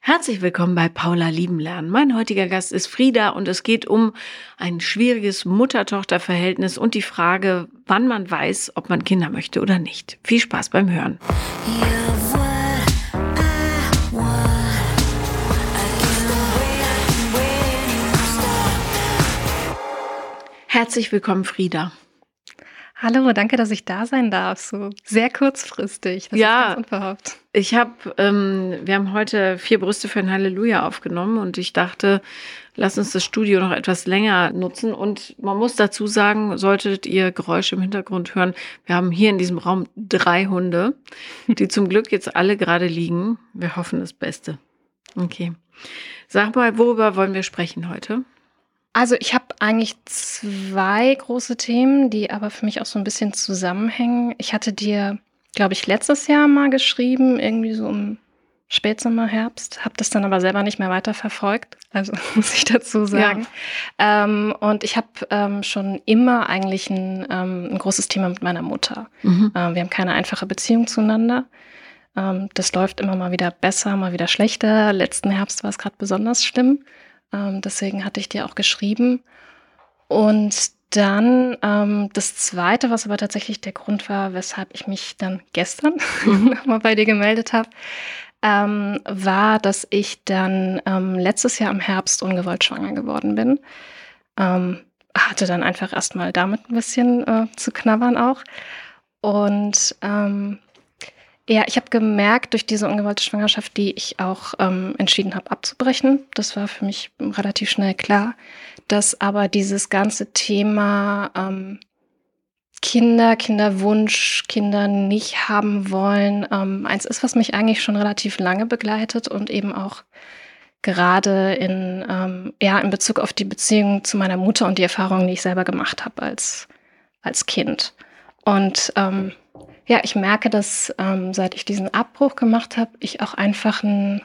Herzlich willkommen bei Paula Lieben lernen. Mein heutiger Gast ist Frieda und es geht um ein schwieriges Mutter-Tochter-Verhältnis und die Frage, wann man weiß, ob man Kinder möchte oder nicht. Viel Spaß beim Hören. Herzlich willkommen, Frieda. Hallo, danke, dass ich da sein darf. So sehr kurzfristig. Das ja, ich habe, ähm, wir haben heute vier Brüste für ein Halleluja aufgenommen und ich dachte, lass uns das Studio noch etwas länger nutzen. Und man muss dazu sagen, solltet ihr Geräusche im Hintergrund hören, wir haben hier in diesem Raum drei Hunde, die zum Glück jetzt alle gerade liegen. Wir hoffen das Beste. Okay. Sag mal, worüber wollen wir sprechen heute? Also ich habe eigentlich zwei große Themen, die aber für mich auch so ein bisschen zusammenhängen. Ich hatte dir, glaube ich, letztes Jahr mal geschrieben, irgendwie so im Spätsommer, Herbst, habe das dann aber selber nicht mehr weiterverfolgt, also muss ich dazu sagen. Ja. Ähm, und ich habe ähm, schon immer eigentlich ein, ähm, ein, großes Thema mit meiner Mutter. Mhm. Ähm, wir haben keine einfache Beziehung zueinander. Ähm, das läuft immer mal wieder besser, mal wieder schlechter. Letzten Herbst war es gerade besonders schlimm. Ähm, deswegen hatte ich dir auch geschrieben. Und dann ähm, das Zweite, was aber tatsächlich der Grund war, weshalb ich mich dann gestern mhm. nochmal bei dir gemeldet habe, ähm, war, dass ich dann ähm, letztes Jahr im Herbst ungewollt schwanger geworden bin. Ähm, hatte dann einfach erstmal damit ein bisschen äh, zu knabbern auch. Und ähm, ja, ich habe gemerkt durch diese ungewollte Schwangerschaft, die ich auch ähm, entschieden habe abzubrechen. Das war für mich relativ schnell klar, dass aber dieses ganze Thema ähm, Kinder, Kinderwunsch, Kinder nicht haben wollen, ähm, eins ist, was mich eigentlich schon relativ lange begleitet und eben auch gerade in, ähm, ja, in Bezug auf die Beziehung zu meiner Mutter und die Erfahrungen, die ich selber gemacht habe als, als Kind. Und ähm, ja, ich merke, dass ähm, seit ich diesen Abbruch gemacht habe, ich auch einfach einen,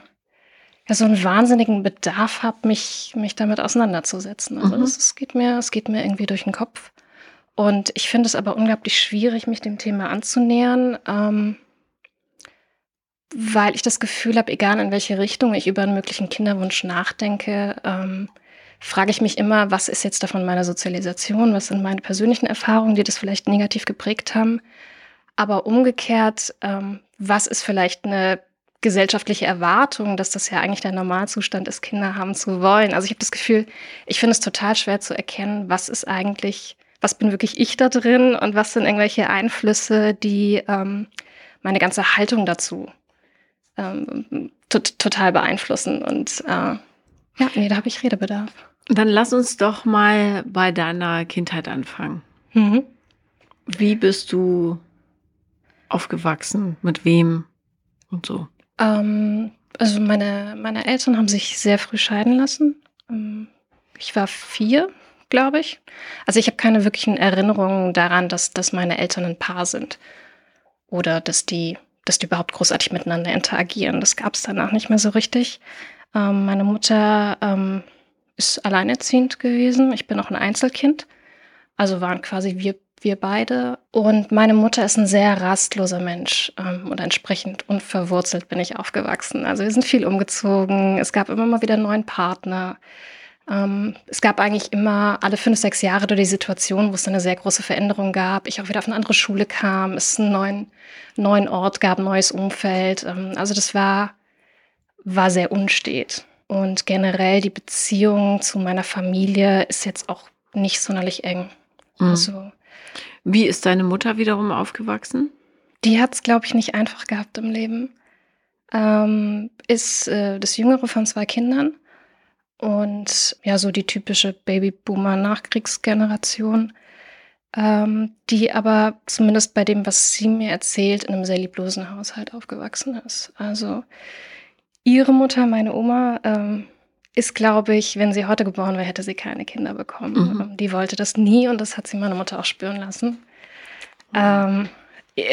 ja, so einen wahnsinnigen Bedarf habe, mich, mich damit auseinanderzusetzen. Also mhm. das, es geht mir, es geht mir irgendwie durch den Kopf. Und ich finde es aber unglaublich schwierig, mich dem Thema anzunähern, ähm, weil ich das Gefühl habe, egal in welche Richtung ich über einen möglichen Kinderwunsch nachdenke, ähm, frage ich mich immer, was ist jetzt davon meine Sozialisation, was sind meine persönlichen Erfahrungen, die das vielleicht negativ geprägt haben aber umgekehrt, ähm, was ist vielleicht eine gesellschaftliche Erwartung, dass das ja eigentlich der Normalzustand ist, Kinder haben zu wollen. Also ich habe das Gefühl, ich finde es total schwer zu erkennen, was ist eigentlich, was bin wirklich ich da drin und was sind irgendwelche Einflüsse, die ähm, meine ganze Haltung dazu ähm, total beeinflussen. Und äh, ja, nee, da habe ich Redebedarf. Dann lass uns doch mal bei deiner Kindheit anfangen. Mhm. Wie bist du aufgewachsen? Mit wem und so? Ähm, also meine, meine Eltern haben sich sehr früh scheiden lassen. Ähm, ich war vier, glaube ich. Also ich habe keine wirklichen Erinnerungen daran, dass, dass meine Eltern ein Paar sind. Oder dass die, dass die überhaupt großartig miteinander interagieren. Das gab es danach nicht mehr so richtig. Ähm, meine Mutter ähm, ist alleinerziehend gewesen. Ich bin auch ein Einzelkind. Also waren quasi wir wir beide. Und meine Mutter ist ein sehr rastloser Mensch ähm, und entsprechend unverwurzelt bin ich aufgewachsen. Also wir sind viel umgezogen. Es gab immer mal wieder einen neuen Partner. Ähm, es gab eigentlich immer alle fünf, sechs Jahre die Situation, wo es eine sehr große Veränderung gab. Ich auch wieder auf eine andere Schule kam, es einen neuen, neuen Ort gab, ein neues Umfeld. Ähm, also das war, war sehr unstet. Und generell die Beziehung zu meiner Familie ist jetzt auch nicht sonderlich eng. Mhm. Also wie ist deine Mutter wiederum aufgewachsen? Die hat es, glaube ich, nicht einfach gehabt im Leben. Ähm, ist äh, das jüngere von zwei Kindern und ja, so die typische Babyboomer-Nachkriegsgeneration, ähm, die aber zumindest bei dem, was sie mir erzählt, in einem sehr lieblosen Haushalt aufgewachsen ist. Also ihre Mutter, meine Oma, ähm, ist, glaube ich, wenn sie heute geboren wäre, hätte sie keine Kinder bekommen. Mhm. Ähm, die wollte das nie und das hat sie meine Mutter auch spüren lassen. Ähm,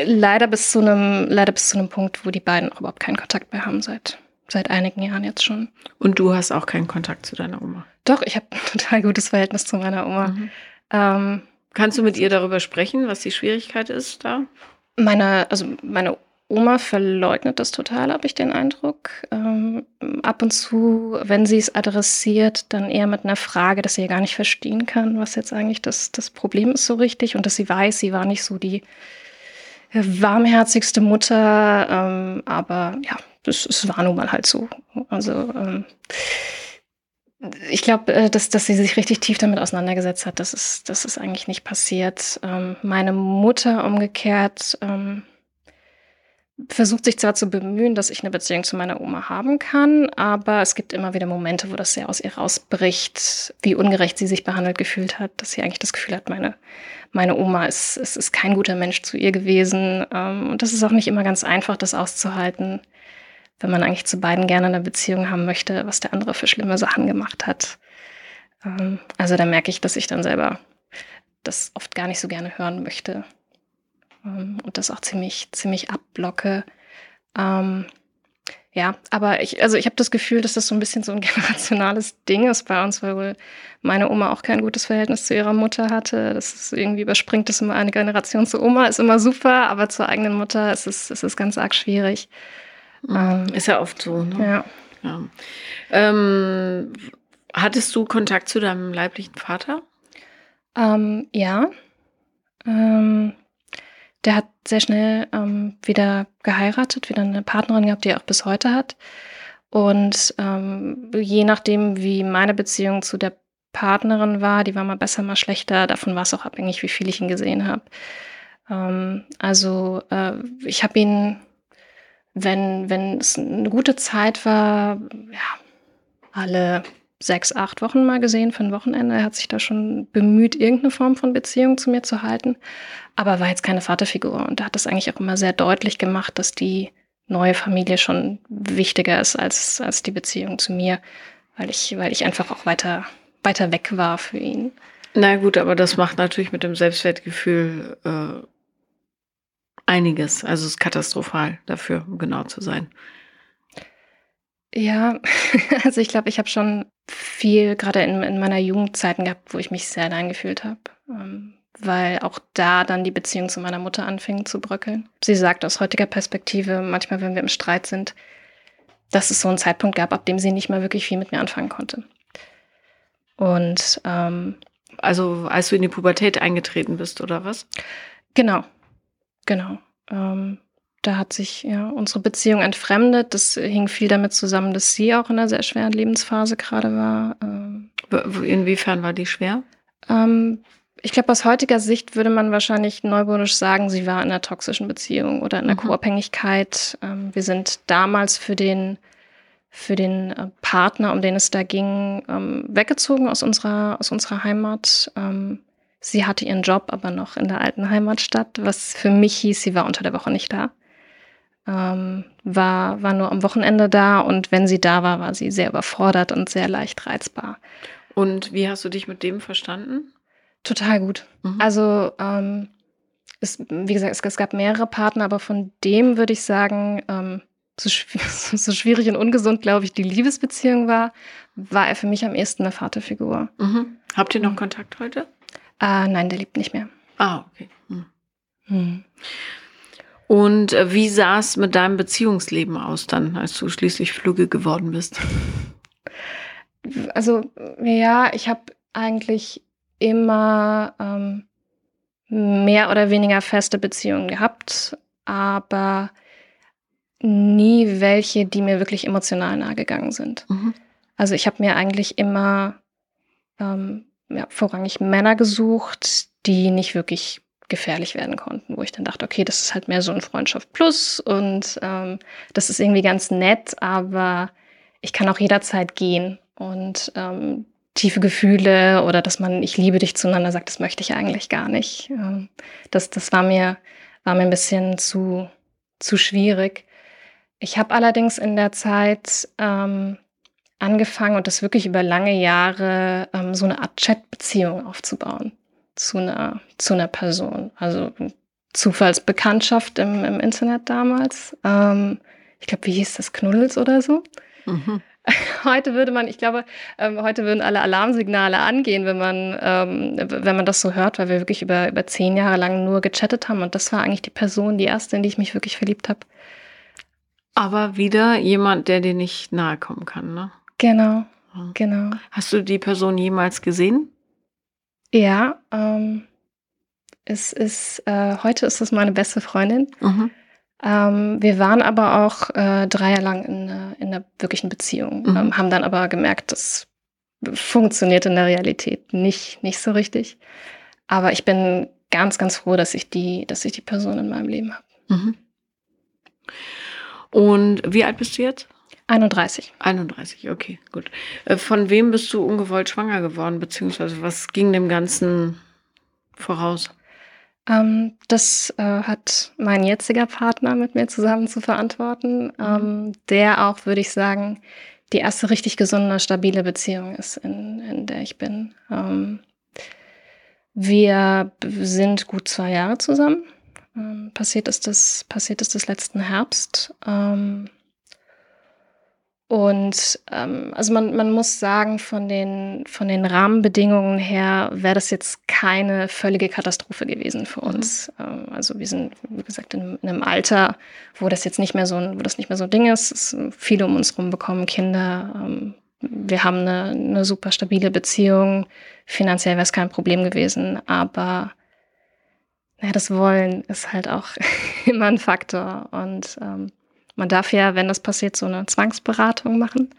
leider bis zu einem, leider bis zu einem Punkt, wo die beiden auch überhaupt keinen Kontakt mehr haben seit seit einigen Jahren jetzt schon. Und du hast auch keinen Kontakt zu deiner Oma? Doch, ich habe ein total gutes Verhältnis zu meiner Oma. Mhm. Ähm, Kannst du mit ihr darüber sprechen, was die Schwierigkeit ist da? Meine, also meine Oma verleugnet das total, habe ich den Eindruck. Ähm, ab und zu, wenn sie es adressiert, dann eher mit einer Frage, dass sie ja gar nicht verstehen kann, was jetzt eigentlich das, das Problem ist so richtig und dass sie weiß, sie war nicht so die warmherzigste Mutter, ähm, aber ja, es, es war nun mal halt so. Also ähm, ich glaube, äh, dass, dass sie sich richtig tief damit auseinandergesetzt hat, das ist, das ist eigentlich nicht passiert. Ähm, meine Mutter umgekehrt ähm, versucht sich zwar zu bemühen, dass ich eine Beziehung zu meiner Oma haben kann, aber es gibt immer wieder Momente, wo das sehr aus ihr rausbricht, wie ungerecht sie sich behandelt gefühlt hat, dass sie eigentlich das Gefühl hat, meine, meine Oma ist, ist, ist kein guter Mensch zu ihr gewesen. Ähm, und das ist auch nicht immer ganz einfach, das auszuhalten wenn man eigentlich zu beiden gerne eine Beziehung haben möchte, was der andere für schlimme Sachen gemacht hat. Ähm, also da merke ich, dass ich dann selber das oft gar nicht so gerne hören möchte und das auch ziemlich, ziemlich abblocke. Ähm, ja, aber ich, also ich habe das Gefühl, dass das so ein bisschen so ein generationales Ding ist bei uns, weil wohl meine Oma auch kein gutes Verhältnis zu ihrer Mutter hatte. Das ist irgendwie überspringt das immer eine Generation zur Oma, ist immer super, aber zur eigenen Mutter ist es, ist es ganz arg schwierig. Ähm, ist ja oft so. Ne? Ja. ja. Ähm, hattest du Kontakt zu deinem leiblichen Vater? Ähm, ja. Ähm, der hat sehr schnell ähm, wieder geheiratet, wieder eine Partnerin gehabt, die er auch bis heute hat. Und ähm, je nachdem, wie meine Beziehung zu der Partnerin war, die war mal besser, mal schlechter. Davon war es auch abhängig, wie viel ich ihn gesehen habe. Ähm, also äh, ich habe ihn wenn, wenn es eine gute Zeit war, ja, alle sechs, acht Wochen mal gesehen für ein Wochenende. Er hat sich da schon bemüht, irgendeine Form von Beziehung zu mir zu halten, aber war jetzt keine Vaterfigur. Und er hat das eigentlich auch immer sehr deutlich gemacht, dass die neue Familie schon wichtiger ist als, als die Beziehung zu mir, weil ich, weil ich einfach auch weiter, weiter weg war für ihn. Na gut, aber das macht natürlich mit dem Selbstwertgefühl äh, einiges. Also es ist katastrophal dafür, um genau zu sein. Ja, also ich glaube, ich habe schon viel, gerade in, in meiner Jugendzeiten gehabt, wo ich mich sehr allein gefühlt habe. Ähm, weil auch da dann die Beziehung zu meiner Mutter anfing zu bröckeln. Sie sagt aus heutiger Perspektive, manchmal, wenn wir im Streit sind, dass es so einen Zeitpunkt gab, ab dem sie nicht mehr wirklich viel mit mir anfangen konnte. Und ähm, also als du in die Pubertät eingetreten bist, oder was? Genau, Genau. Ähm, da hat sich ja unsere Beziehung entfremdet. Das hing viel damit zusammen, dass sie auch in einer sehr schweren Lebensphase gerade war. Ähm, Inwiefern war die schwer? Ähm, ich glaube, aus heutiger Sicht würde man wahrscheinlich neubonisch sagen, sie war in einer toxischen Beziehung oder in einer mhm. Co-Abhängigkeit. Ähm, wir sind damals für den, für den äh, Partner, um den es da ging, ähm, weggezogen aus unserer, aus unserer Heimat. Ähm, Sie hatte ihren Job aber noch in der alten Heimatstadt, was für mich hieß, sie war unter der Woche nicht da. Ähm, war, war nur am Wochenende da und wenn sie da war, war sie sehr überfordert und sehr leicht reizbar. Und wie hast du dich mit dem verstanden? Total gut. Mhm. Also, ähm, es, wie gesagt, es, es, gab mehrere Partner, aber von dem würde ich sagen, ähm, so, so, schwierig und ungesund, glaube ich, die Liebesbeziehung war, war er für mich am ehesten eine Vaterfigur. Mhm. Habt ihr noch mhm. Kontakt heute? Ah, nein, der lebt nicht mehr. Ah, okay. Hm. Und äh, wie sah es mit deinem Beziehungsleben aus dann, als du schließlich Flügge geworden bist? Also ja, ich habe eigentlich immer ähm, mehr oder weniger feste Beziehungen gehabt, aber nie welche, die mir wirklich emotional nahe gegangen sind. Mhm. Also ich habe mir eigentlich immer ähm, ja, vorrangig Männer gesucht, die nicht wirklich gefährlich werden konnten, wo ich dann dachte, okay, das ist halt mehr so ein Freundschaft plus und ähm, das ist irgendwie ganz nett, aber ich kann auch jederzeit gehen und ähm, tiefe Gefühle oder dass man ich liebe dich zueinander sagt, das möchte ich eigentlich gar nicht. Ähm, das, das war mir war mir ein bisschen zu zu schwierig. Ich habe allerdings in der Zeit ähm, angefangen und das wirklich über lange Jahre ähm, so eine Art Chatbeziehung aufzubauen zu einer, zu einer Person. Also Zufallsbekanntschaft im, im Internet damals. Ähm, ich glaube, wie hieß das? Knuddels oder so? Mhm. Heute würde man, ich glaube, ähm, heute würden alle Alarmsignale angehen, wenn man, ähm, wenn man das so hört, weil wir wirklich über, über zehn Jahre lang nur gechattet haben. Und das war eigentlich die Person, die erste, in die ich mich wirklich verliebt habe. Aber wieder jemand, der dir nicht nahe kommen kann, ne? Genau, genau. Hast du die Person jemals gesehen? Ja, ähm, es ist, äh, heute ist es meine beste Freundin. Mhm. Ähm, wir waren aber auch äh, drei Jahre lang in, äh, in einer wirklichen Beziehung, Mhm. ähm, haben dann aber gemerkt, das funktioniert in der Realität nicht, nicht so richtig. Aber ich bin ganz, ganz froh, dass ich die, dass ich die Person in meinem Leben habe. Mhm. Und wie alt bist du jetzt? 31. 31, okay, gut. Äh, Von wem bist du ungewollt schwanger geworden, beziehungsweise was ging dem Ganzen voraus? Ähm, das äh, hat mein jetziger Partner mit mir zusammen zu verantworten, ähm, der auch, würde ich sagen, die erste richtig gesunde, stabile Beziehung ist, in, in der ich bin. Ähm, wir sind gut zwei Jahre zusammen. Ähm, passiert, ist das, passiert ist das letzten Herbst. Und ähm, also man, man muss sagen, von den, von den Rahmenbedingungen her wäre das jetzt keine völlige Katastrophe gewesen für uns. Ähm, also wir sind, wie gesagt, in, in einem Alter, wo das jetzt nicht mehr so ein, wo das nicht mehr so ein Ding ist. Es, viele um uns rum bekommen Kinder. Ähm, wir haben eine, eine super stabile Beziehung. Finanziell wäre es kein Problem gewesen, aber naja, das Wollen ist halt auch immer ein Faktor. Und ähm, man darf ja, wenn das passiert, so eine Zwangsberatung machen.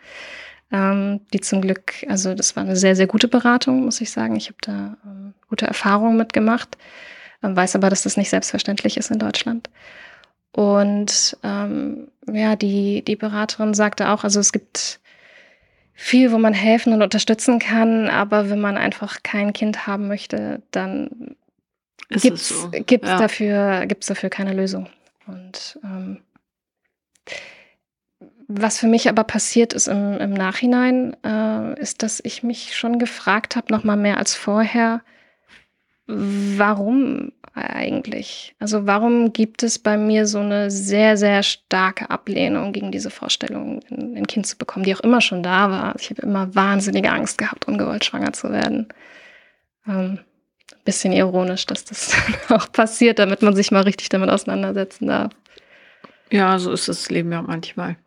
Ähm, die zum Glück, also das war eine sehr, sehr gute Beratung, muss ich sagen. Ich habe da ähm, gute Erfahrungen mitgemacht, ähm, weiß aber, dass das nicht selbstverständlich ist in Deutschland. Und ähm, ja, die, die Beraterin sagte auch, also es gibt viel, wo man helfen und unterstützen kann, aber wenn man einfach kein Kind haben möchte, dann Ist gibt's, es so? gibt's Ja. dafür, gibt's dafür keine Lösung. Und ähm, was für mich aber passiert ist im, im Nachhinein, äh, ist, dass ich mich schon gefragt habe, noch mal mehr als vorher, warum eigentlich? Also warum gibt es bei mir so eine sehr, sehr starke Ablehnung gegen diese Vorstellung, ein, ein Kind zu bekommen, die auch immer schon da war. Ich habe immer wahnsinnige Angst gehabt, ungewollt schwanger zu werden. Ähm, bisschen ironisch, dass das auch passiert, damit man sich mal richtig damit auseinandersetzen darf. Ja, so ist das Leben ja manchmal.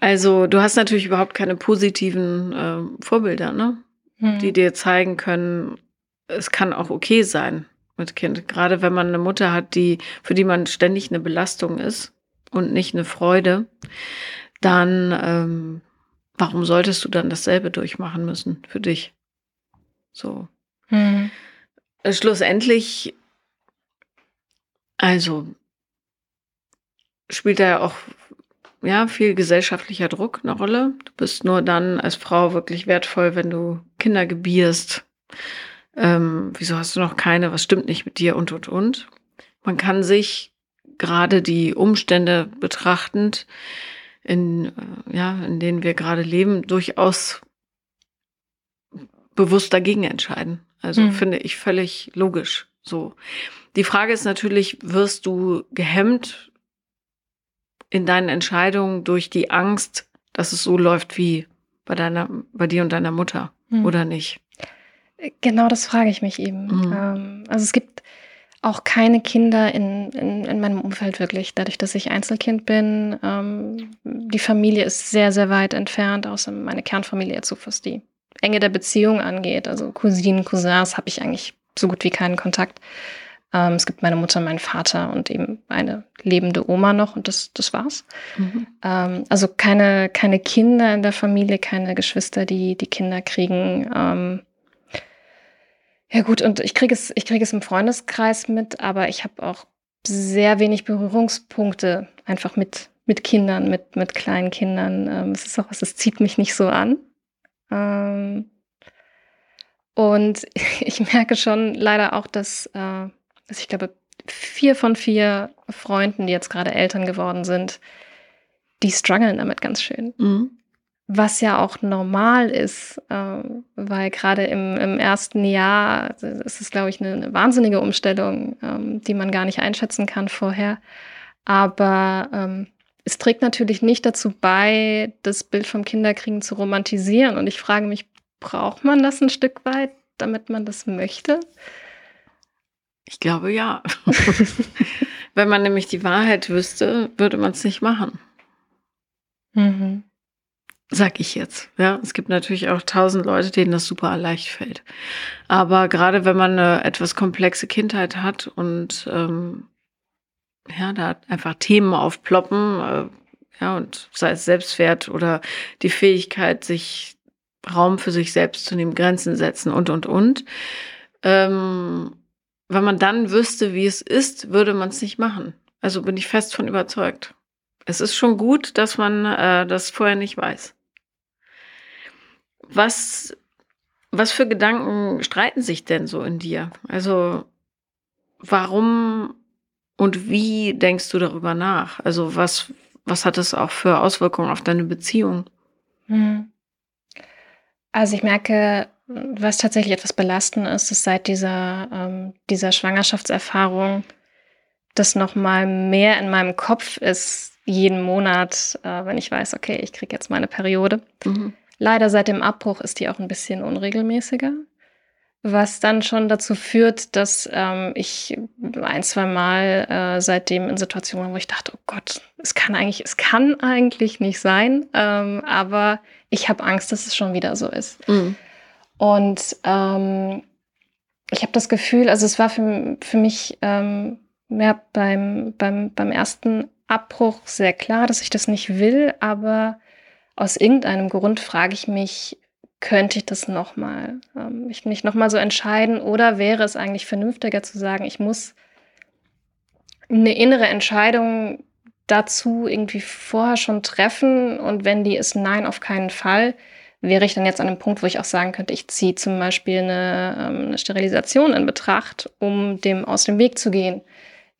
Also, du hast natürlich überhaupt keine positiven ähm, Vorbilder, ne? Hm. Die dir zeigen können, es kann auch okay sein mit Kind. Gerade wenn man eine Mutter hat, die, für die man ständig eine Belastung ist und nicht eine Freude, dann ähm, warum solltest du dann dasselbe durchmachen müssen für dich? So. Hm. Äh, Schlussendlich, also spielt da ja auch ja, viel gesellschaftlicher Druck eine Rolle. Du bist nur dann als Frau wirklich wertvoll, wenn du Kinder gebierst. Ähm, wieso hast du noch keine? Was stimmt nicht mit dir? Und, und, und. Man kann sich gerade die Umstände betrachtend, in, äh, ja, in denen wir gerade leben, durchaus bewusst dagegen entscheiden. Also Mhm. finde ich völlig logisch so. Die Frage ist natürlich, wirst du gehemmt in deinen Entscheidungen durch die Angst, dass es so läuft wie bei deiner, bei dir und deiner Mutter Hm. oder nicht? Genau das frage ich mich eben. Mhm. Ähm, also es gibt auch keine Kinder in, in, in meinem Umfeld wirklich, dadurch, dass ich Einzelkind bin. Ähm, die Familie ist sehr, sehr weit entfernt, außer meine Kernfamilie jetzt so was die Enge der Beziehung angeht. Also Cousinen, Cousins habe ich eigentlich so gut wie keinen Kontakt. Ähm, es gibt meine Mutter, meinen Vater und eben eine lebende Oma noch und das, das war's. Mhm. Ähm, also keine, keine Kinder in der Familie, keine Geschwister, die die Kinder kriegen. Ähm, ja gut, und ich kriege es, ich kriege es im Freundeskreis mit, aber ich habe auch sehr wenig Berührungspunkte einfach mit, mit Kindern, mit, mit kleinen Kindern. Ähm, es ist auch was, es zieht mich nicht so an. Ähm, und ich merke schon leider auch, dass, äh, dass ich glaube, vier von vier Freunden, die jetzt gerade Eltern geworden sind, die strugglen damit ganz schön. Mhm. Was ja auch normal ist, ähm, weil gerade im, im ersten Jahr ist es, glaube ich, eine, eine wahnsinnige Umstellung, ähm, die man gar nicht einschätzen kann vorher. Aber ähm, es trägt natürlich nicht dazu bei, das Bild vom Kinderkriegen zu romantisieren. Und ich frage mich, braucht man das ein Stück weit, damit man das möchte? Ich glaube ja. Wenn man nämlich die Wahrheit wüsste, würde man es nicht machen. Mhm. Sag ich jetzt. Ja, es gibt natürlich auch tausend Leute, denen das super leicht fällt. Aber gerade wenn man eine etwas komplexe Kindheit hat und ähm, ja, da einfach Themen aufploppen, äh, ja, und sei es Selbstwert oder die Fähigkeit, sich Raum für sich selbst zu nehmen, Grenzen setzen und und und. Ähm, wenn man dann wüsste, wie es ist, würde man es nicht machen. Also bin ich fest von überzeugt. Es ist schon gut, dass man äh, das vorher nicht weiß. Was, was für Gedanken streiten sich denn so in dir? Also, warum und wie denkst du darüber nach? Also, was, was hat es auch für Auswirkungen auf deine Beziehung? Hm. Also, ich merke, was tatsächlich etwas belastend ist, ist seit dieser, ähm, dieser Schwangerschaftserfahrung, dass nochmal mehr in meinem Kopf ist, jeden Monat, äh, wenn ich weiß, okay, ich kriege jetzt meine Periode. Mhm. Leider seit dem Abbruch ist die auch ein bisschen unregelmäßiger, was dann schon dazu führt, dass ähm, ich ein, zwei Mal äh, seitdem in Situationen war, wo ich dachte, oh Gott, es kann eigentlich, es kann eigentlich nicht sein, ähm, aber ich habe Angst, dass es schon wieder so ist. Mhm. Und ähm, ich habe das Gefühl, also es war für, für mich ähm, ja, beim, beim, beim ersten Abbruch sehr klar, dass ich das nicht will, aber aus irgendeinem Grund frage ich mich, könnte ich das nochmal, ähm, nochmal so entscheiden? Oder wäre es eigentlich vernünftiger zu sagen, ich muss eine innere Entscheidung dazu irgendwie vorher schon treffen? Und wenn die ist nein, auf keinen Fall, wäre ich dann jetzt an einem Punkt, wo ich auch sagen könnte, ich ziehe zum Beispiel eine, ähm, eine Sterilisation in Betracht, um dem aus dem Weg zu gehen,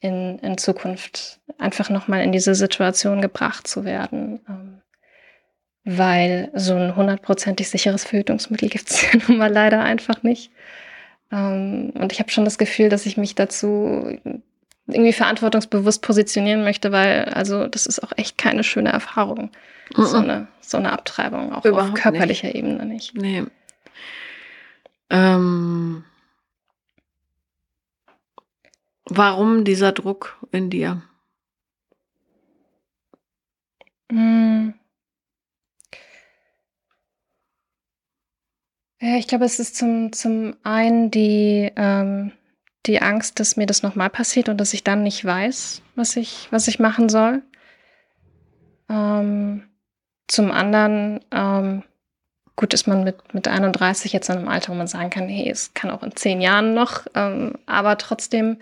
in, in Zukunft einfach nochmal in diese Situation gebracht zu werden. Ähm, weil so ein hundertprozentig sicheres Verhütungsmittel gibt es ja nun mal leider einfach nicht. Ähm, und ich habe schon das Gefühl, dass ich mich dazu irgendwie verantwortungsbewusst positionieren möchte, weil also das ist auch echt keine schöne Erfahrung. Mm -mm. So, eine, so eine Abtreibung, auch Überhaupt auf körperlicher nicht. Ebene nicht. Nee. Ähm, warum dieser Druck in dir? Mm. Ja, ich glaube, es ist zum, zum einen die, ähm, die Angst, dass mir das nochmal passiert und dass ich dann nicht weiß, was ich, was ich machen soll. Ähm, zum anderen, ähm, gut, ist man mit, mit 31 jetzt in einem Alter, wo man sagen kann, hey, es kann auch in zehn Jahren noch, ähm, aber trotzdem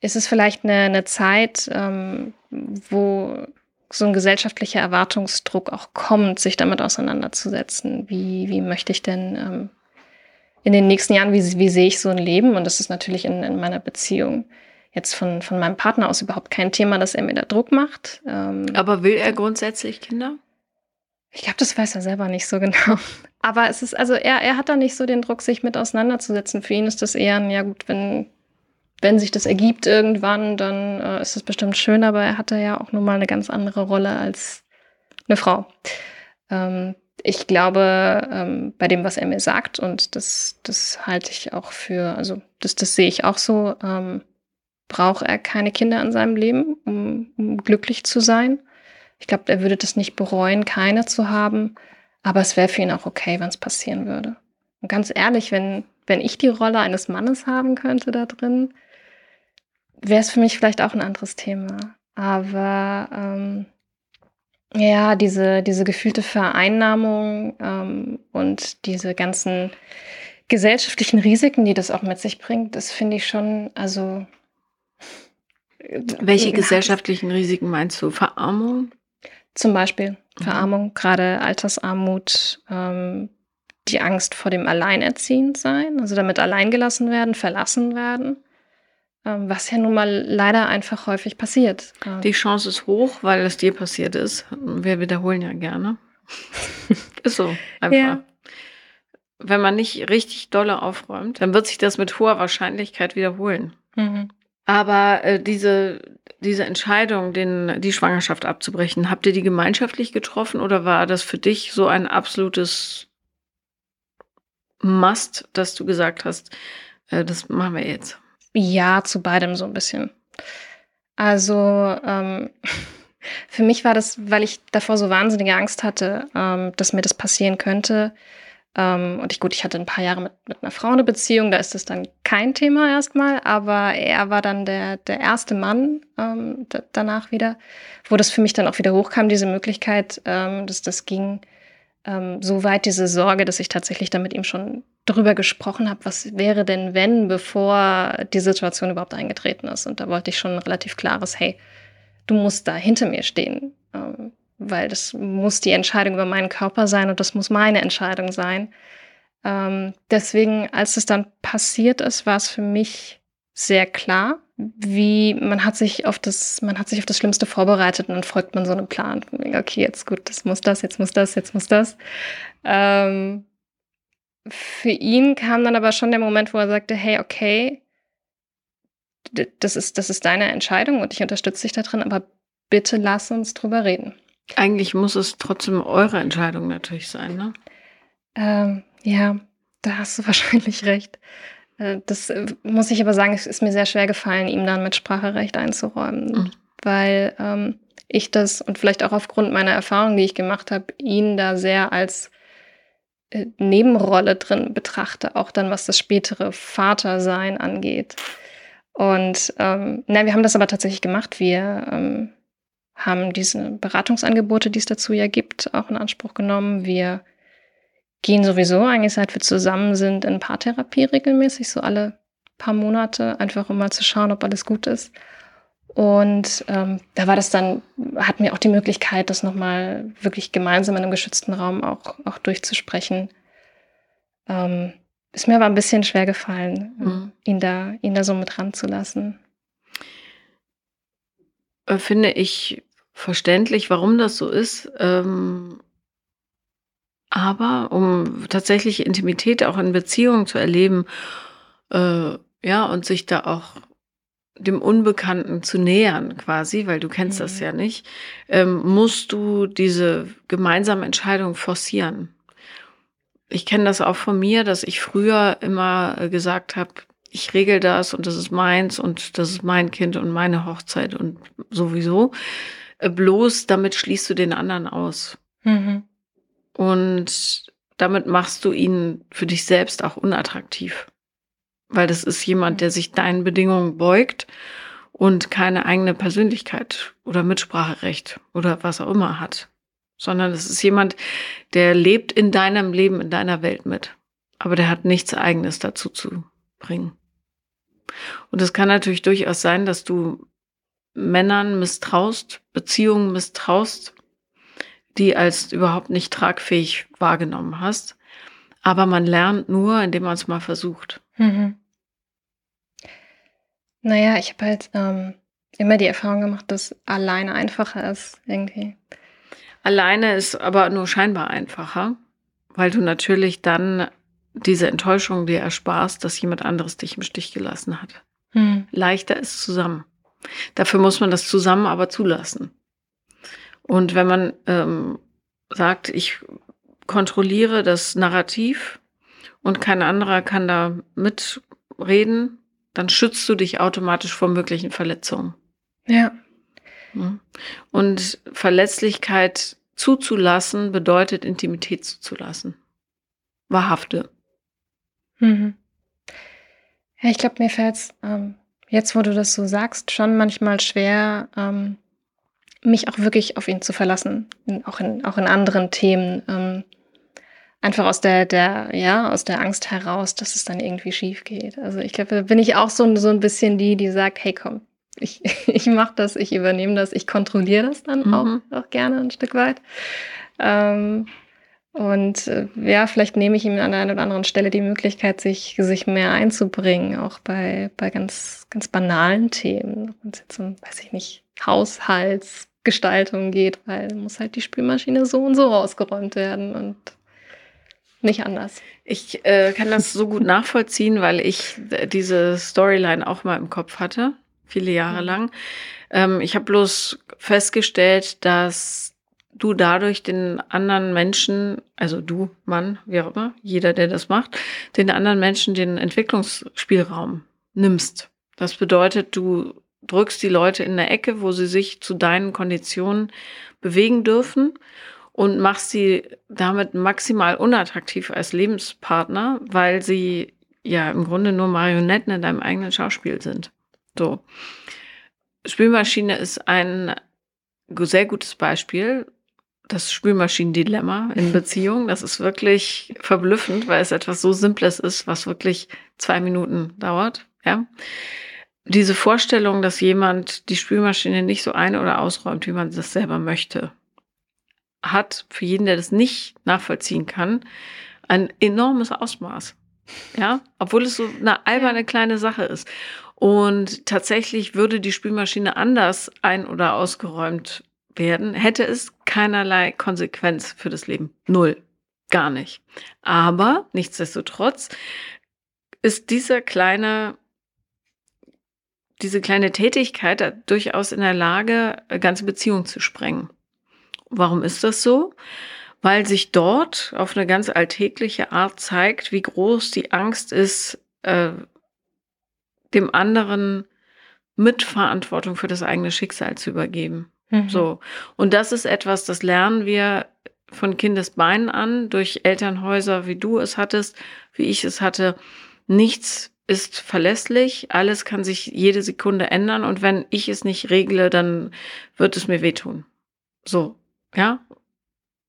ist es vielleicht eine, eine Zeit, ähm, wo so ein gesellschaftlicher Erwartungsdruck auch kommt, sich damit auseinanderzusetzen. Wie, wie möchte ich denn ähm, in den nächsten Jahren, wie, wie sehe ich so ein Leben? Und das ist natürlich in, in meiner Beziehung jetzt von, von meinem Partner aus überhaupt kein Thema, dass er mir da Druck macht. Ähm, Aber will er grundsätzlich Kinder? Ich glaube, das weiß er selber nicht so genau. Aber es ist, also er, er hat da nicht so den Druck, sich mit auseinanderzusetzen. Für ihn ist das eher ein, ja gut, wenn, wenn sich das ergibt irgendwann, dann äh, ist es bestimmt schön, aber er hatte ja auch nun mal eine ganz andere Rolle als eine Frau. Ähm, ich glaube, ähm, bei dem, was er mir sagt, und das, das halte ich auch für, also das, das sehe ich auch so, ähm, braucht er keine Kinder in seinem Leben, um, um glücklich zu sein. Ich glaube, er würde das nicht bereuen, keine zu haben, aber es wäre für ihn auch okay, wenn es passieren würde. Und ganz ehrlich, wenn, wenn ich die Rolle eines Mannes haben könnte da drin, wäre es für mich vielleicht auch ein anderes Thema. Aber ähm, ja, diese, diese gefühlte Vereinnahmung ähm, und diese ganzen gesellschaftlichen Risiken, die das auch mit sich bringt, das finde ich schon, also. Welche gesellschaftlichen Risiken meinst du? Verarmung? Zum Beispiel mhm. Verarmung, mhm. gerade Altersarmut, ähm, die Angst vor dem Alleinerziehendsein, also damit alleingelassen werden, verlassen werden. Ähm, was ja nun mal leider einfach häufig passiert. Die Chance ist hoch, weil es dir passiert ist. Wir wiederholen ja gerne. ist so, einfach. Ja. Wenn man nicht richtig dolle aufräumt, dann wird sich das mit hoher Wahrscheinlichkeit wiederholen. Mhm. Aber äh, diese, diese Entscheidung, den, die Schwangerschaft abzubrechen, habt ihr die gemeinschaftlich getroffen oder war das für dich so ein absolutes Must, dass du gesagt hast, äh, das machen wir jetzt? Ja, zu beidem so ein bisschen. Also ähm, für mich war das, weil ich davor so wahnsinnige Angst hatte, ähm, dass mir das passieren könnte. Ähm, und ich gut, ich hatte ein paar Jahre mit, mit einer Frau eine Beziehung, da ist das dann kein Thema erstmal, aber er war dann der, der erste Mann ähm, danach wieder, wo das für mich dann auch wieder hochkam, diese Möglichkeit, ähm, dass das ging ähm, so weit, diese Sorge, dass ich tatsächlich da mit ihm schon drüber gesprochen habe, was wäre denn, wenn, bevor die Situation überhaupt eingetreten ist. Und da wollte ich schon ein relativ klares, hey, du musst da hinter mir stehen, ähm, weil das muss die Entscheidung über meinen Körper sein und das muss meine Entscheidung sein. Ähm, deswegen, als es dann passiert ist, war es für mich sehr klar, wie man hat sich auf das, man hat sich auf das Schlimmste vorbereitet und dann folgt man so einem Plan. Okay, jetzt gut, das muss das, jetzt muss das, jetzt muss das. Ähm, für ihn kam dann aber schon der Moment, wo er sagte, hey, okay, das ist, das ist deine Entscheidung und ich unterstütze dich da drin, aber bitte lass uns drüber reden. Eigentlich muss es trotzdem eure Entscheidung natürlich sein, ne? Ähm, ja, da hast du wahrscheinlich recht. Äh, das äh, muss ich aber sagen, es ist mir sehr schwer gefallen, ihm dann mit Spracherecht einzuräumen, mhm. weil ähm, ich das und vielleicht auch aufgrund meiner Erfahrung, die ich gemacht habe, ihn da sehr als Nebenrolle drin betrachte, auch dann was das spätere Vatersein angeht. Und ähm, nein, wir haben das aber tatsächlich gemacht. Wir ähm, haben diese Beratungsangebote, die es dazu ja gibt, auch in Anspruch genommen. Wir gehen sowieso eigentlich, seit wir zusammen sind, in Paartherapie regelmäßig, so alle paar Monate, einfach um mal zu schauen, ob alles gut ist. Und ähm, da war das dann, hatten wir auch die Möglichkeit, das nochmal wirklich gemeinsam in einem geschützten Raum auch, auch durchzusprechen. Ähm, ist mir aber ein bisschen schwer gefallen, mhm. ihn, da, ihn da so mit ranzulassen. Äh, finde ich verständlich, warum das so ist. Ähm, aber um tatsächlich Intimität auch in Beziehungen zu erleben, äh, ja, und sich da auch dem Unbekannten zu nähern, quasi, weil du kennst mhm. das ja nicht, ähm, musst du diese gemeinsame Entscheidung forcieren. Ich kenne das auch von mir, dass ich früher immer äh, gesagt habe, ich regel das und das ist meins und das ist mein Kind und meine Hochzeit und sowieso. Äh, bloß damit schließt du den anderen aus. Mhm. Und damit machst du ihn für dich selbst auch unattraktiv weil das ist jemand, der sich deinen Bedingungen beugt und keine eigene Persönlichkeit oder Mitspracherecht oder was auch immer hat, sondern es ist jemand, der lebt in deinem Leben, in deiner Welt mit, aber der hat nichts eigenes dazu zu bringen. Und es kann natürlich durchaus sein, dass du Männern misstraust, Beziehungen misstraust, die als überhaupt nicht tragfähig wahrgenommen hast. Aber man lernt nur, indem man es mal versucht. Mhm. Naja, ich habe halt ähm, immer die Erfahrung gemacht, dass alleine einfacher ist, irgendwie. Alleine ist aber nur scheinbar einfacher, weil du natürlich dann diese Enttäuschung dir ersparst, dass jemand anderes dich im Stich gelassen hat. Hm. Leichter ist zusammen. Dafür muss man das zusammen aber zulassen. Und wenn man ähm, sagt, ich kontrolliere das Narrativ und kein anderer kann da mitreden, dann schützt du dich automatisch vor möglichen Verletzungen. Ja. Und Verletzlichkeit zuzulassen bedeutet Intimität zuzulassen. Wahrhafte. Mhm. Ja, ich glaube, mir fällt es ähm, jetzt, wo du das so sagst, schon manchmal schwer, ähm, mich auch wirklich auf ihn zu verlassen, auch in, auch in anderen Themen. Ähm, einfach aus der, der, ja, aus der Angst heraus, dass es dann irgendwie schief geht. Also ich glaube, da bin ich auch so, so ein bisschen die, die sagt, hey komm, ich, ich mache das, ich übernehme das, ich kontrolliere das dann mhm. auch, auch gerne ein Stück weit. Ähm, und äh, ja, vielleicht nehme ich ihm an einer oder anderen Stelle die Möglichkeit, sich, sich mehr einzubringen, auch bei, bei ganz, ganz banalen Themen. Wenn es jetzt um, weiß ich nicht, Haushaltsgestaltung geht, weil muss halt die Spülmaschine so und so ausgeräumt werden und nicht anders. Ich äh, kann das so gut nachvollziehen, weil ich diese Storyline auch mal im Kopf hatte, viele Jahre mhm. lang. Ähm, ich habe bloß festgestellt, dass du dadurch den anderen Menschen, also du, Mann, wie auch immer, jeder, der das macht, den anderen Menschen den Entwicklungsspielraum nimmst. Das bedeutet, du drückst die Leute in eine Ecke, wo sie sich zu deinen Konditionen bewegen dürfen und machst sie damit maximal unattraktiv als Lebenspartner, weil sie ja im Grunde nur Marionetten in deinem eigenen Schauspiel sind. So. Spülmaschine ist ein sehr gutes Beispiel. Das Spülmaschinendilemma in Beziehung, das ist wirklich verblüffend, weil es etwas so Simples ist, was wirklich zwei Minuten dauert. Ja. Diese Vorstellung, dass jemand die Spülmaschine nicht so ein- oder ausräumt, wie man das selber möchte, hat für jeden, der das nicht nachvollziehen kann, ein enormes Ausmaß. Ja, obwohl es so eine alberne kleine Sache ist. Und tatsächlich würde die Spülmaschine anders ein- oder ausgeräumt werden, hätte es keinerlei Konsequenz für das Leben. Null. Gar nicht. Aber nichtsdestotrotz ist dieser kleine, diese kleine Tätigkeit durchaus in der Lage, ganze Beziehungen zu sprengen. Warum ist das so? Weil sich dort auf eine ganz alltägliche Art zeigt, wie groß die Angst ist, äh, dem anderen Mitverantwortung für das eigene Schicksal zu übergeben. Mhm. So. Und das ist etwas, das lernen wir von Kindesbeinen an, durch Elternhäuser, wie du es hattest, wie ich es hatte. Nichts ist verlässlich, alles kann sich jede Sekunde ändern und wenn ich es nicht regle, dann wird es mir wehtun. So, ja.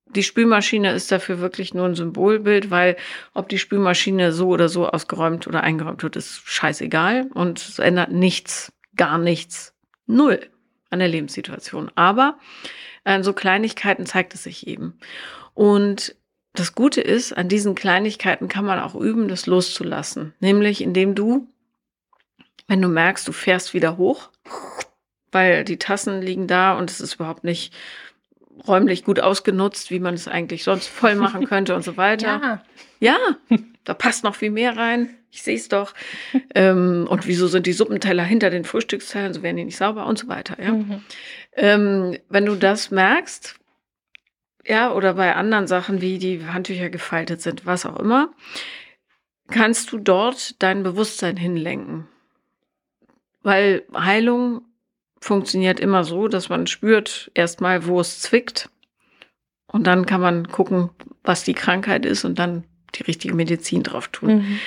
Die Spülmaschine ist dafür wirklich nur ein Symbolbild, weil ob die Spülmaschine so oder so ausgeräumt oder eingeräumt wird, ist scheißegal und es ändert nichts, gar nichts, null an der Lebenssituation. Aber an so Kleinigkeiten zeigt es sich eben. Und das Gute ist, an diesen Kleinigkeiten kann man auch üben, das loszulassen. Nämlich indem du, wenn du merkst, du fährst wieder hoch, weil die Tassen liegen da und es ist überhaupt nicht räumlich gut ausgenutzt, wie man es eigentlich sonst voll machen könnte und so weiter. Ja, ja da passt noch viel mehr rein. Ich sehe es doch. ähm, und wieso sind die Suppenteller hinter den Frühstückstellern, so werden die nicht sauber und so weiter. Ja? Mhm. Ähm, wenn du das merkst, ja, oder bei anderen Sachen, wie die Handtücher gefaltet sind, was auch immer, kannst du dort dein Bewusstsein hinlenken. Weil Heilung funktioniert immer so, dass man spürt erstmal, wo es zwickt. Und dann kann man gucken, was die Krankheit ist und dann die richtige Medizin drauf tun. Mhm.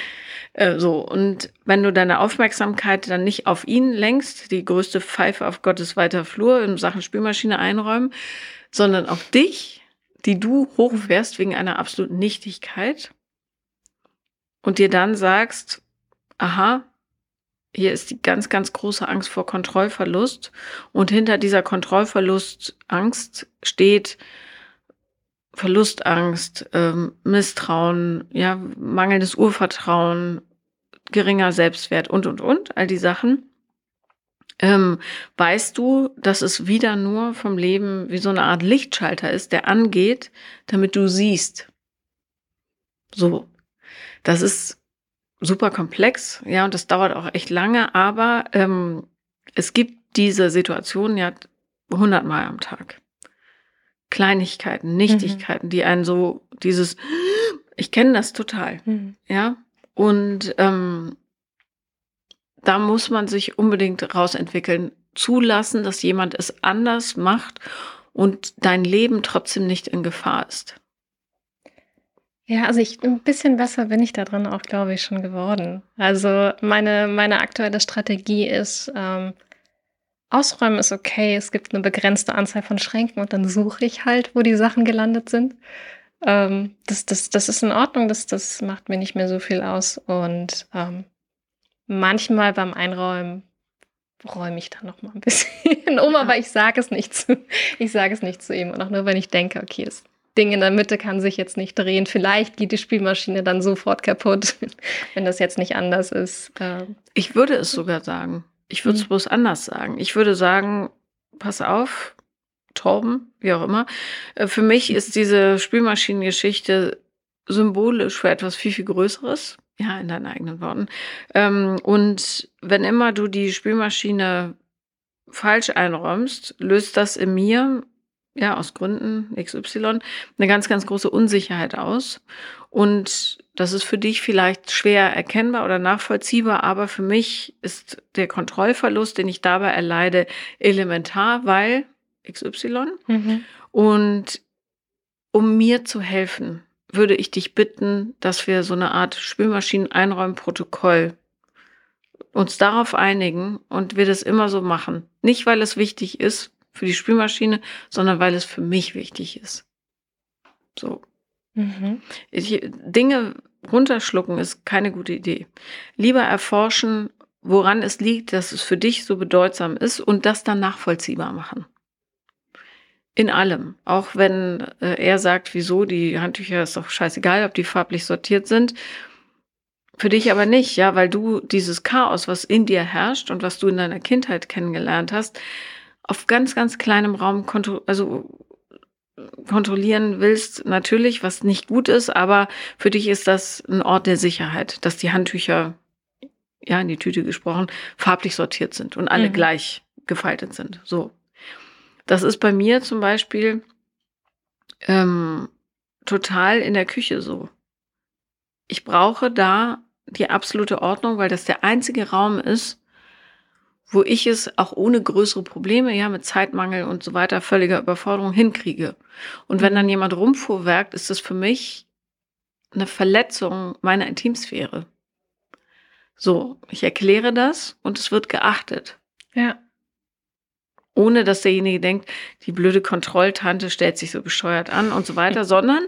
Äh, so, und wenn du deine Aufmerksamkeit dann nicht auf ihn lenkst, die größte Pfeife auf Gottes weiter Flur in Sachen Spülmaschine einräumen, sondern auf dich, die du hochfährst wegen einer absoluten Nichtigkeit und dir dann sagst, aha, hier ist die ganz, ganz große Angst vor Kontrollverlust. Und hinter dieser Kontrollverlustangst steht Verlustangst, ähm, Misstrauen, ja, mangelndes Urvertrauen, geringer Selbstwert und, und, und, all die Sachen. Ähm, weißt du, dass es wieder nur vom Leben wie so eine Art Lichtschalter ist, der angeht, damit du siehst. So. Das ist super komplex, ja, und das dauert auch echt lange, aber ähm, es gibt diese Situation ja hundertmal am Tag. Kleinigkeiten, Nichtigkeiten, mhm. die einen so dieses, ich kenne das total, mhm. ja, und ähm, da muss man sich unbedingt rausentwickeln, zulassen, dass jemand es anders macht und dein Leben trotzdem nicht in Gefahr ist. Ja, also ich ein bisschen besser bin ich da drin auch, glaube ich, schon geworden. Also meine, meine aktuelle Strategie ist, ähm, ausräumen ist okay, es gibt eine begrenzte Anzahl von Schränken und dann suche ich halt, wo die Sachen gelandet sind. Ähm, das, das, das ist in Ordnung, das, das macht mir nicht mehr so viel aus. Und ähm, manchmal beim Einräumen räume ich dann noch mal ein bisschen um, aber ich sage es nicht zu, ich sage es nicht zu ihm und auch nur, wenn ich denke, okay, es Ding in der Mitte kann sich jetzt nicht drehen. Vielleicht geht die Spielmaschine dann sofort kaputt, wenn das jetzt nicht anders ist. Ähm. Ich würde es sogar sagen. Ich würde es mhm. bloß anders sagen. Ich würde sagen, pass auf, Torben, wie auch immer. Äh, für mich ist diese Spielmaschinengeschichte symbolisch für etwas viel, viel Größeres. Ja, in deinen eigenen Worten. Ähm, und wenn immer du die Spielmaschine falsch einräumst, löst das in mir ja, aus Gründen XY, eine ganz, ganz große Unsicherheit aus. Und das ist für dich vielleicht schwer erkennbar oder nachvollziehbar, aber für mich ist der Kontrollverlust, den ich dabei erleide, elementar, weil XY. Mhm. Und um mir zu helfen, würde ich dich bitten, dass wir so eine Art Spülmaschinen-Einräumprotokoll uns darauf einigen und wir das immer so machen. Nicht, weil es wichtig ist für die Spülmaschine, sondern weil es für mich wichtig ist. So. Mhm. Ich, Dinge runterschlucken ist keine gute Idee. Lieber erforschen, woran es liegt, dass es für dich so bedeutsam ist und das dann nachvollziehbar machen. In allem. Auch wenn äh, er sagt, wieso, die Handtücher ist doch scheißegal, ob die farblich sortiert sind. Für dich aber nicht, ja, weil du dieses Chaos, was in dir herrscht und was du in deiner Kindheit kennengelernt hast, auf ganz, ganz kleinem Raum kontro also kontrollieren willst, natürlich, was nicht gut ist, aber für dich ist das ein Ort der Sicherheit, dass die Handtücher, ja, in die Tüte gesprochen, farblich sortiert sind und alle mhm. gleich gefaltet sind. So. Das ist bei mir zum Beispiel ähm, total in der Küche so. Ich brauche da die absolute Ordnung, weil das der einzige Raum ist, wo ich es auch ohne größere Probleme, ja, mit Zeitmangel und so weiter, völliger Überforderung hinkriege. Und wenn mhm. dann jemand rumfuhrwerkt, ist das für mich eine Verletzung meiner Intimsphäre. So, ich erkläre das und es wird geachtet. Ja ohne dass derjenige denkt, die blöde Kontrolltante stellt sich so bescheuert an und so weiter, sondern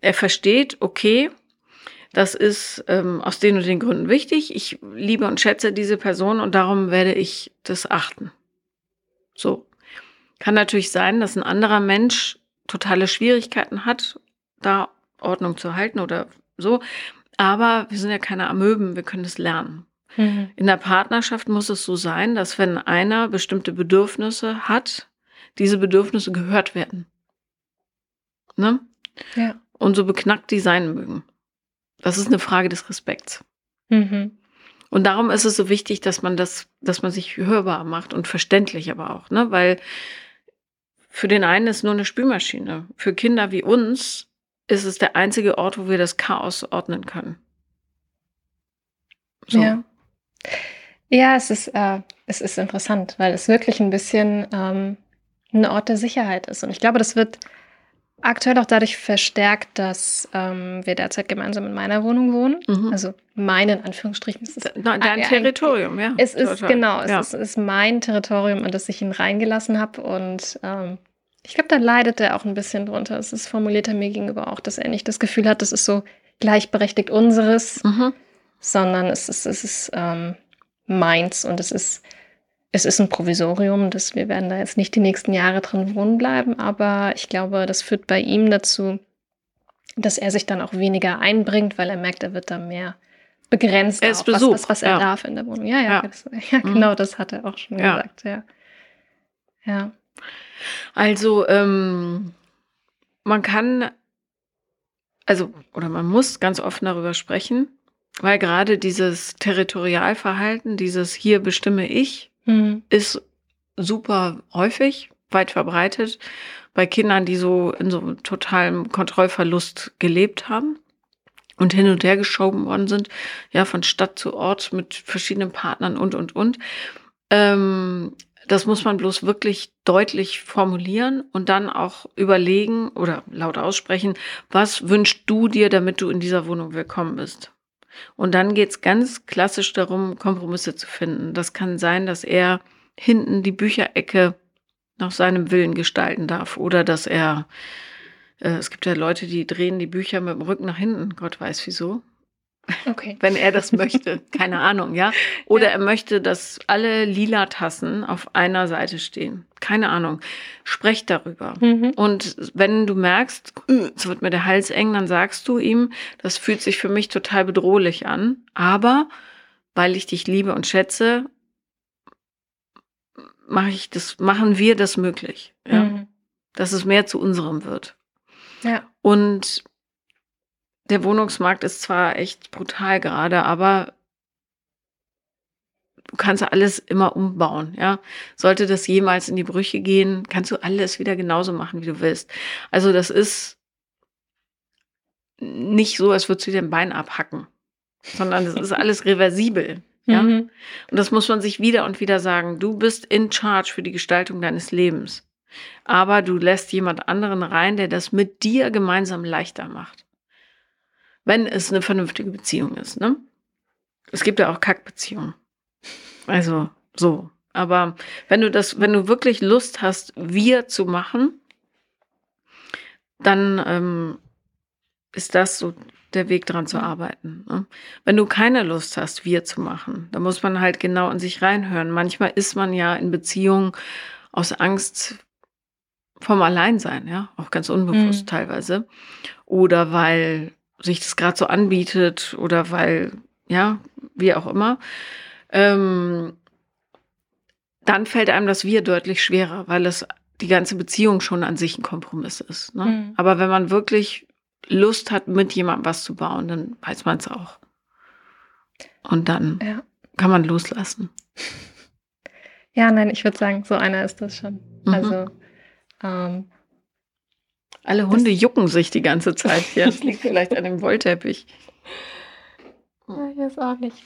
er versteht, okay, das ist ähm, aus den und den Gründen wichtig. Ich liebe und schätze diese Person und darum werde ich das achten. So. Kann natürlich sein, dass ein anderer Mensch totale Schwierigkeiten hat, da Ordnung zu halten oder so. Aber wir sind ja keine Amöben, wir können es lernen. Mhm. In der Partnerschaft muss es so sein, dass wenn einer bestimmte Bedürfnisse hat, diese Bedürfnisse gehört werden. Ne? Ja. Und so beknackt die sein mögen. Das ist eine Frage des Respekts. Mhm. Und darum ist es so wichtig, dass man das, dass man sich hörbar macht und verständlich aber auch, ne? Weil für den einen ist nur eine Spülmaschine. Für Kinder wie uns ist es der einzige Ort, wo wir das Chaos ordnen können. So. Ja. Ja, es ist, äh, es ist interessant, weil es wirklich ein bisschen ähm, ein Ort der Sicherheit ist. Und ich glaube, das wird aktuell auch dadurch verstärkt, dass ähm, wir derzeit gemeinsam in meiner Wohnung wohnen. Mhm. Also mein in Anführungsstrichen. Es ist Dein ein, Territorium, ja. Es ist total. genau, es ja. ist, ist, mein Territorium, in das ich ihn reingelassen habe. Und ähm, ich glaube, da leidet er auch ein bisschen drunter. Es ist formuliert er mir gegenüber auch, dass er nicht das Gefühl hat, das ist so gleichberechtigt unseres. Mhm sondern es ist, es ist ähm, meins und es ist, es ist ein Provisorium, das wir werden da jetzt nicht die nächsten Jahre drin wohnen bleiben, aber ich glaube, das führt bei ihm dazu, dass er sich dann auch weniger einbringt, weil er merkt, er wird da mehr begrenzt, er ist auch, was, was, was, er ja. darf in der Wohnung. Ja, ja, ja. Das, ja mhm. genau, das hat er auch schon ja. gesagt, ja. Ja. Also, ähm, man kann, also, oder man muss ganz offen darüber sprechen, weil gerade dieses Territorialverhalten, dieses hier bestimme ich, mhm. ist super häufig, weit verbreitet bei Kindern, die so in so totalem Kontrollverlust gelebt haben und hin und her geschoben worden sind, ja, von Stadt zu Ort mit verschiedenen Partnern und, und, und. Ähm, das muss man bloß wirklich deutlich formulieren und dann auch überlegen oder laut aussprechen, was wünschst du dir, damit du in dieser Wohnung willkommen bist? Und dann geht es ganz klassisch darum, Kompromisse zu finden. Das kann sein, dass er hinten die Bücherecke nach seinem Willen gestalten darf oder dass er, äh, es gibt ja Leute, die drehen die Bücher mit dem Rücken nach hinten, Gott weiß wieso. Okay. Wenn er das möchte. Keine Ahnung, ja. Oder ja. er möchte, dass alle lila Tassen auf einer Seite stehen. Keine Ahnung. Sprecht darüber. Mhm. Und wenn du merkst, es wird mir der Hals eng, dann sagst du ihm, das fühlt sich für mich total bedrohlich an. Aber weil ich dich liebe und schätze, mache ich das, machen wir das möglich. Ja? Mhm. Dass es mehr zu unserem wird. Ja. Und der Wohnungsmarkt ist zwar echt brutal gerade, aber du kannst alles immer umbauen, ja. Sollte das jemals in die Brüche gehen, kannst du alles wieder genauso machen, wie du willst. Also das ist nicht so, als würdest du dir ein Bein abhacken, sondern es ist alles reversibel. Ja? Mhm. Und das muss man sich wieder und wieder sagen. Du bist in charge für die Gestaltung deines Lebens. Aber du lässt jemand anderen rein, der das mit dir gemeinsam leichter macht. Wenn es eine vernünftige Beziehung ist, ne? Es gibt ja auch Kackbeziehungen. Also, so. Aber wenn du das, wenn du wirklich Lust hast, wir zu machen, dann ähm, ist das so der Weg dran zu arbeiten. Ne? Wenn du keine Lust hast, wir zu machen, dann muss man halt genau in sich reinhören. Manchmal ist man ja in Beziehungen aus Angst vom Alleinsein, ja, auch ganz unbewusst mhm. teilweise. Oder weil sich das gerade so anbietet oder weil, ja, wie auch immer. Ähm, dann fällt einem das Wir deutlich schwerer, weil es die ganze Beziehung schon an sich ein Kompromiss ist. Ne? Mhm. Aber wenn man wirklich Lust hat, mit jemandem was zu bauen, dann weiß man es auch. Und dann ja. kann man loslassen. Ja, nein, ich würde sagen, so einer ist das schon. Mhm. Also ähm, alle Hunde jucken sich die ganze Zeit hier. Das liegt vielleicht an dem Wollteppich. Ja, ich weiß auch nicht.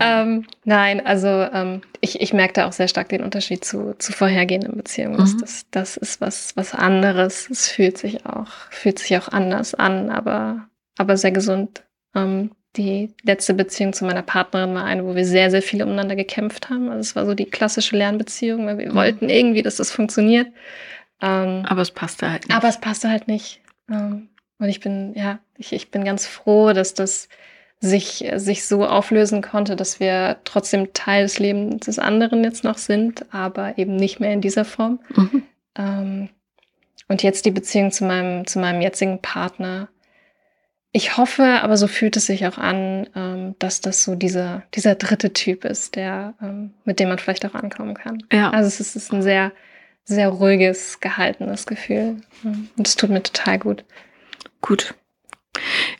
Ähm, nein, also ähm, ich, ich merke da auch sehr stark den Unterschied zu, zu vorhergehenden Beziehungen. Mhm. Das, das ist was, was anderes. Es fühlt sich auch, fühlt sich auch anders an, aber, aber sehr gesund. Ähm, die letzte Beziehung zu meiner Partnerin war eine, wo wir sehr, sehr viel umeinander gekämpft haben. Also es war so die klassische Lernbeziehung, weil wir mhm. wollten irgendwie, dass das funktioniert. Ähm, aber es passte halt nicht. Aber es passte halt nicht. Ähm, und ich bin, ja, ich, ich bin ganz froh, dass das sich, sich so auflösen konnte, dass wir trotzdem Teil des Lebens des anderen jetzt noch sind, aber eben nicht mehr in dieser Form. Mhm. Ähm, und jetzt die Beziehung zu meinem, zu meinem jetzigen Partner. Ich hoffe, aber so fühlt es sich auch an, ähm, dass das so dieser, dieser dritte Typ ist, der, ähm, mit dem man vielleicht auch ankommen kann. Ja. Also es ist, es ist ein sehr, sehr ruhiges, gehaltenes Gefühl. Und es tut mir total gut. Gut.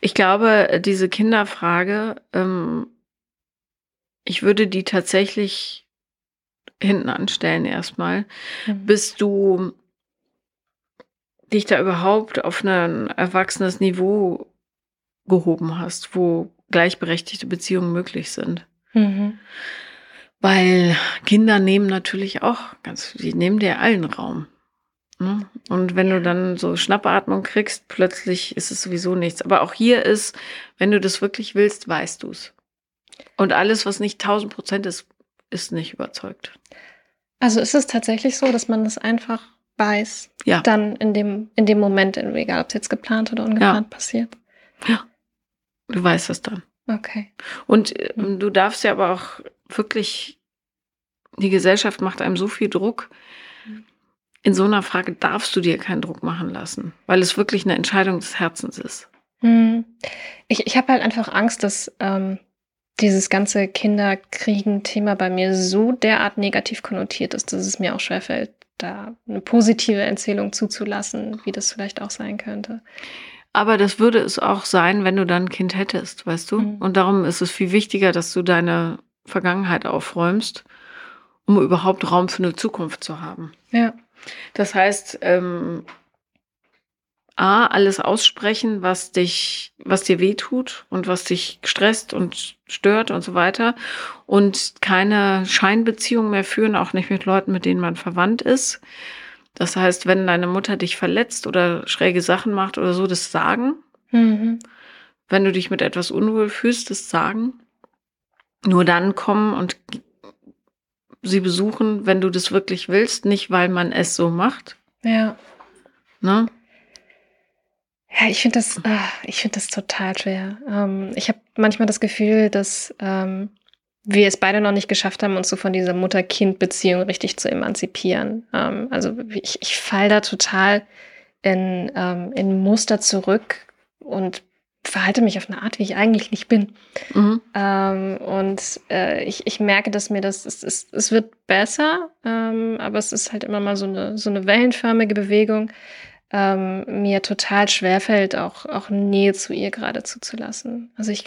Ich glaube, diese Kinderfrage, ähm, ich würde die tatsächlich hinten anstellen erstmal, mhm. bis du dich da überhaupt auf ein erwachsenes Niveau gehoben hast, wo gleichberechtigte Beziehungen möglich sind. Mhm. Weil Kinder nehmen natürlich auch ganz, die nehmen dir allen Raum. Ne? Und wenn du dann so Schnappatmung kriegst, plötzlich ist es sowieso nichts. Aber auch hier ist, wenn du das wirklich willst, weißt du es. Und alles, was nicht 1000 Prozent ist, ist nicht überzeugt. Also ist es tatsächlich so, dass man das einfach weiß, ja. dann in dem, in dem Moment, egal ob es jetzt geplant oder ungeplant ja. passiert. Ja. Du weißt es dann. Okay. Und äh, du darfst ja aber auch wirklich, die Gesellschaft macht einem so viel Druck, in so einer Frage darfst du dir keinen Druck machen lassen, weil es wirklich eine Entscheidung des Herzens ist. Hm. Ich, ich habe halt einfach Angst, dass ähm, dieses ganze Kinderkriegen-Thema bei mir so derart negativ konnotiert ist, dass es mir auch schwerfällt, da eine positive Erzählung zuzulassen, wie das vielleicht auch sein könnte. Aber das würde es auch sein, wenn du dann ein Kind hättest, weißt du? Mhm. Und darum ist es viel wichtiger, dass du deine Vergangenheit aufräumst, um überhaupt Raum für eine Zukunft zu haben. Ja. Das heißt, ähm, A, alles aussprechen, was dich, was dir wehtut und was dich stresst und stört und so weiter. Und keine Scheinbeziehung mehr führen, auch nicht mit Leuten, mit denen man verwandt ist. Das heißt, wenn deine Mutter dich verletzt oder schräge Sachen macht oder so, das sagen. Mhm. Wenn du dich mit etwas unwohl fühlst, das sagen. Nur dann kommen und sie besuchen, wenn du das wirklich willst, nicht weil man es so macht. Ja. Ne? Ja, ich finde das, äh, ich finde das total schwer. Ähm, ich habe manchmal das Gefühl, dass ähm, wir es beide noch nicht geschafft haben, uns so von dieser Mutter-Kind-Beziehung richtig zu emanzipieren. Ähm, also ich, ich fall da total in, ähm, in Muster zurück und verhalte mich auf eine Art, wie ich eigentlich nicht bin. Mhm. Ähm, und äh, ich, ich merke, dass mir das, es, es, es wird besser, ähm, aber es ist halt immer mal so eine, so eine wellenförmige Bewegung. Ähm, mir total schwerfällt, auch, auch Nähe zu ihr gerade zuzulassen. Also ich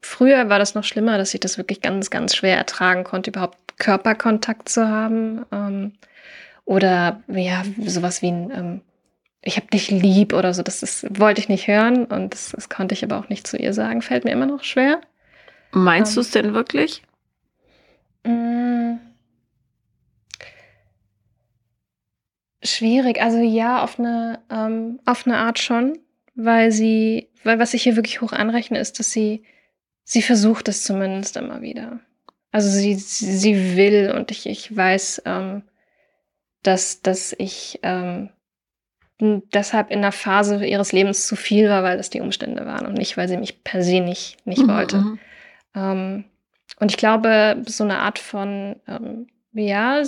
früher war das noch schlimmer, dass ich das wirklich ganz, ganz schwer ertragen konnte, überhaupt Körperkontakt zu haben. Ähm, oder ja, sowas wie ein ähm, ich habe dich lieb oder so, das, das wollte ich nicht hören und das, das, konnte ich aber auch nicht zu ihr sagen. Fällt mir immer noch schwer. Meinst ähm, du es denn wirklich? Mh, mm. Schwierig. Also ja, auf eine, ähm, auf eine Art schon, weil sie, weil was ich hier wirklich hoch anrechne, ist, dass sie, sie versucht es zumindest immer wieder. Also sie, sie will und ich, ich weiß, ähm, dass, dass ich ähm, deshalb in der Phase ihres Lebens zu viel war, weil das die Umstände waren und nicht, weil sie mich per se nicht, nicht mhm, wollte. Mhm. Ähm, und ich glaube, so eine Art von ähm, ja,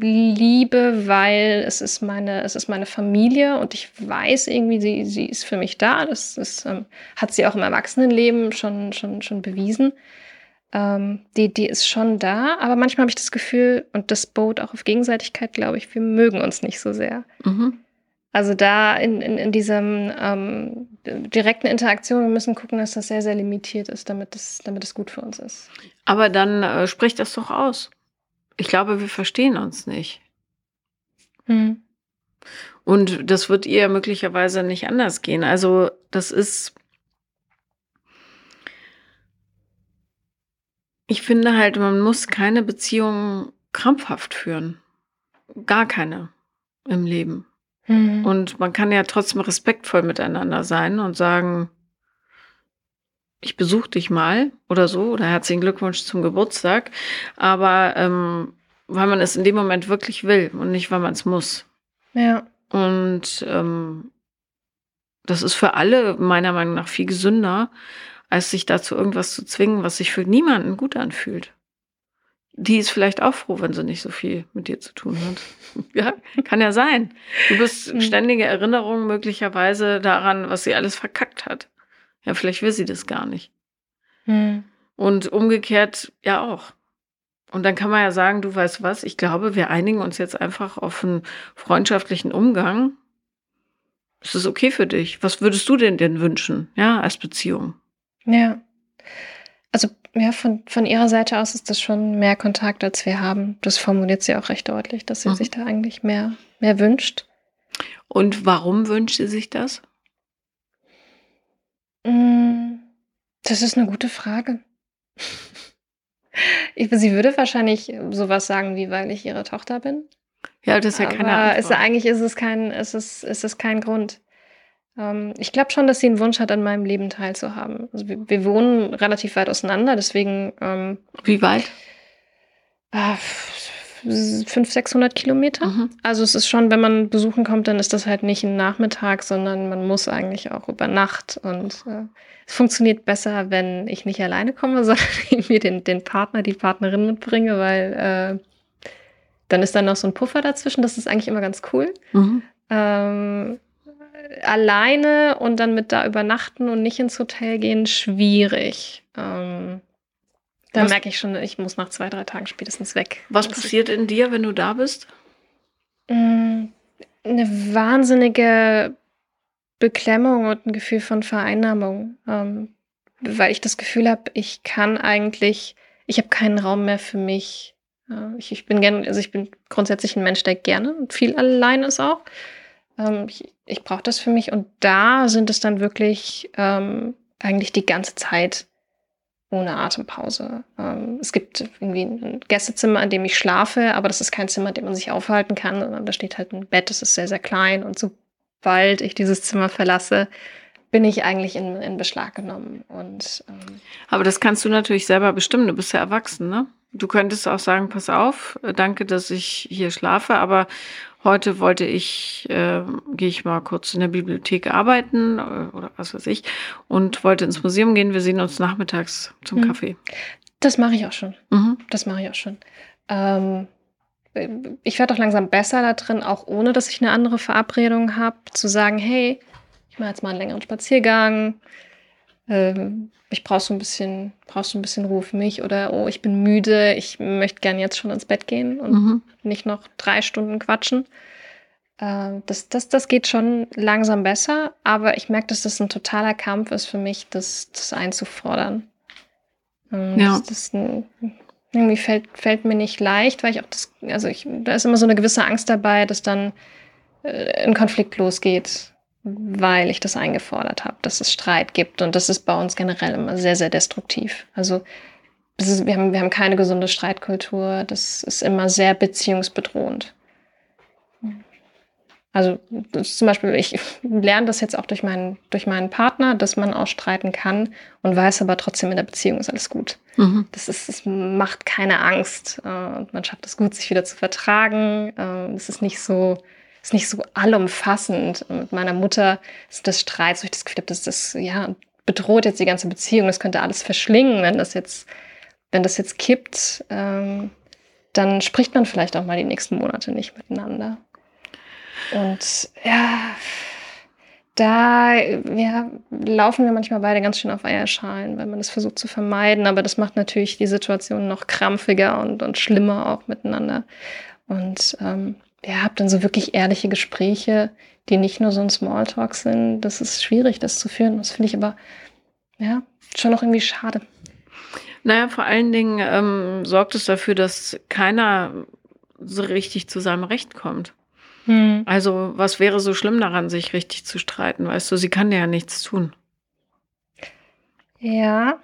Liebe, weil es ist meine, es ist meine Familie und ich weiß irgendwie, sie, sie ist für mich da. Das, das ähm, hat sie auch im Erwachsenenleben schon, schon, schon bewiesen. Ähm, die, die ist schon da, aber manchmal habe ich das Gefühl, und das bot auch auf Gegenseitigkeit, glaube ich, wir mögen uns nicht so sehr. Mhm. Also da in, in, in diesem ähm, direkten Interaktion, wir müssen gucken, dass das sehr, sehr limitiert ist, damit es, damit es gut für uns ist. Aber dann äh, sprich das doch aus. Ich glaube, wir verstehen uns nicht. Hm. Und das wird ihr möglicherweise nicht anders gehen. Also das ist, ich finde halt, man muss keine Beziehung krampfhaft führen. Gar keine im Leben. Mhm. Und man kann ja trotzdem respektvoll miteinander sein und sagen, ich besuche dich mal oder so oder herzlichen Glückwunsch zum Geburtstag, aber ähm, weil man es in dem Moment wirklich will und nicht, weil man es muss. Ja. Und ähm, das ist für alle meiner Meinung nach viel gesünder, als sich dazu irgendwas zu zwingen, was sich für niemanden gut anfühlt die ist vielleicht auch froh, wenn sie nicht so viel mit dir zu tun hat. ja, kann ja sein. Du bist mhm. ständige Erinnerung möglicherweise daran, was sie alles verkackt hat. Ja, vielleicht will sie das gar nicht. Mhm. Und umgekehrt ja auch. Und dann kann man ja sagen, du weißt was, ich glaube, wir einigen uns jetzt einfach auf einen freundschaftlichen Umgang. Ist das okay für dich? Was würdest du denn denn wünschen, ja, als Beziehung? Ja. Also ja, von, von ihrer Seite aus ist das schon mehr Kontakt, als wir haben. Das formuliert sie auch recht deutlich, dass sie mhm. sich da eigentlich mehr, mehr wünscht. Und warum wünscht sie sich das? Mm, das ist eine gute Frage. Ich, sie würde wahrscheinlich sowas sagen wie, weil ich ihre Tochter bin. Ja, das ist ja keine Aber Ist, eigentlich ist es kein, ist es, ist es kein Grund. Ähm, ich glaube schon, dass sie einen Wunsch hat, an meinem Leben teilzuhaben. Also wir, wir wohnen relativ weit auseinander, deswegen. Ähm, Wie weit? Äh, 500, 600 Kilometer. Mhm. Also es ist schon, wenn man besuchen kommt, dann ist das halt nicht ein Nachmittag, sondern man muss eigentlich auch über Nacht. Und äh, es funktioniert besser, wenn ich nicht alleine komme, sondern irgendwie den, den Partner, die Partnerin mitbringe, weil äh, dann ist dann noch so ein Puffer dazwischen. Das ist eigentlich immer ganz cool. Mhm. Ähm, alleine und dann mit da übernachten und nicht ins Hotel gehen, schwierig. Ähm, da merke ich schon, ich muss nach zwei, drei Tagen spätestens weg. Was also passiert in dir, wenn du da bist? Mm, eine wahnsinnige Beklemmung und ein Gefühl von Vereinnahmung. Ähm, weil ich das Gefühl habe, ich kann eigentlich, ich habe keinen Raum mehr für mich. Ich, ich bin gerne, also ich bin grundsätzlich ein Mensch, der gerne und viel allein ist auch. Ähm, ich ich brauche das für mich. Und da sind es dann wirklich ähm, eigentlich die ganze Zeit ohne Atempause. Ähm, es gibt irgendwie ein Gästezimmer, in dem ich schlafe, aber das ist kein Zimmer, in dem man sich aufhalten kann, sondern da steht halt ein Bett, das ist sehr, sehr klein. Und sobald ich dieses Zimmer verlasse, bin ich eigentlich in, in Beschlag genommen. Und, ähm, aber das kannst du natürlich selber bestimmen. Du bist ja erwachsen, ne? Du könntest auch sagen, pass auf, danke, dass ich hier schlafe, aber heute wollte ich, äh, gehe ich mal kurz in der Bibliothek arbeiten äh, oder was weiß ich und wollte ins Museum gehen. Wir sehen uns nachmittags zum mhm. Kaffee. Das mache ich auch schon. Mhm. Das mache ich auch schon. Ähm, ich werde auch langsam besser da drin, auch ohne dass ich eine andere Verabredung habe, zu sagen, hey, ich mache jetzt mal einen längeren Spaziergang. Ähm, ich brauche so ein bisschen, brauchst so ein bisschen Ruhe für mich oder oh, ich bin müde, ich möchte gerne jetzt schon ins Bett gehen und mhm. nicht noch drei Stunden quatschen. Äh, das, das, das geht schon langsam besser, aber ich merke, dass das ein totaler Kampf ist für mich, das, das einzufordern. Ähm, ja. Das, das ein, irgendwie fällt, fällt mir nicht leicht, weil ich auch das, also ich, da ist immer so eine gewisse Angst dabei, dass dann äh, ein Konflikt losgeht, weil ich das eingefordert habe, dass es Streit gibt. Und das ist bei uns generell immer sehr, sehr destruktiv. Also ist, wir, haben, wir haben keine gesunde Streitkultur. Das ist immer sehr beziehungsbedrohend. Also zum Beispiel, ich lerne das jetzt auch durch meinen, durch meinen Partner, dass man auch streiten kann und weiß aber trotzdem in der Beziehung ist alles gut. Mhm. Das, ist, das macht keine Angst äh, und man schafft es gut, sich wieder zu vertragen. Äh, es ist nicht so, ist nicht so allumfassend. Mit meiner Mutter ist das Streit, so ich das Gefühl habe, dass das ja bedroht jetzt die ganze Beziehung. Das könnte alles verschlingen, wenn das jetzt, wenn das jetzt kippt. Ähm, dann spricht man vielleicht auch mal die nächsten Monate nicht miteinander. Und ja, da ja, laufen wir manchmal beide ganz schön auf Eierschalen, weil man das versucht zu vermeiden. Aber das macht natürlich die Situation noch krampfiger und, und schlimmer auch miteinander. Und ähm, ja, habt dann so wirklich ehrliche Gespräche, die nicht nur so ein Smalltalk sind. Das ist schwierig, das zu führen. Das finde ich aber ja schon noch irgendwie schade. Naja, vor allen Dingen ähm, sorgt es dafür, dass keiner so richtig zu seinem Recht kommt. Hm. Also, was wäre so schlimm daran, sich richtig zu streiten? Weißt du, sie kann ja nichts tun. Ja,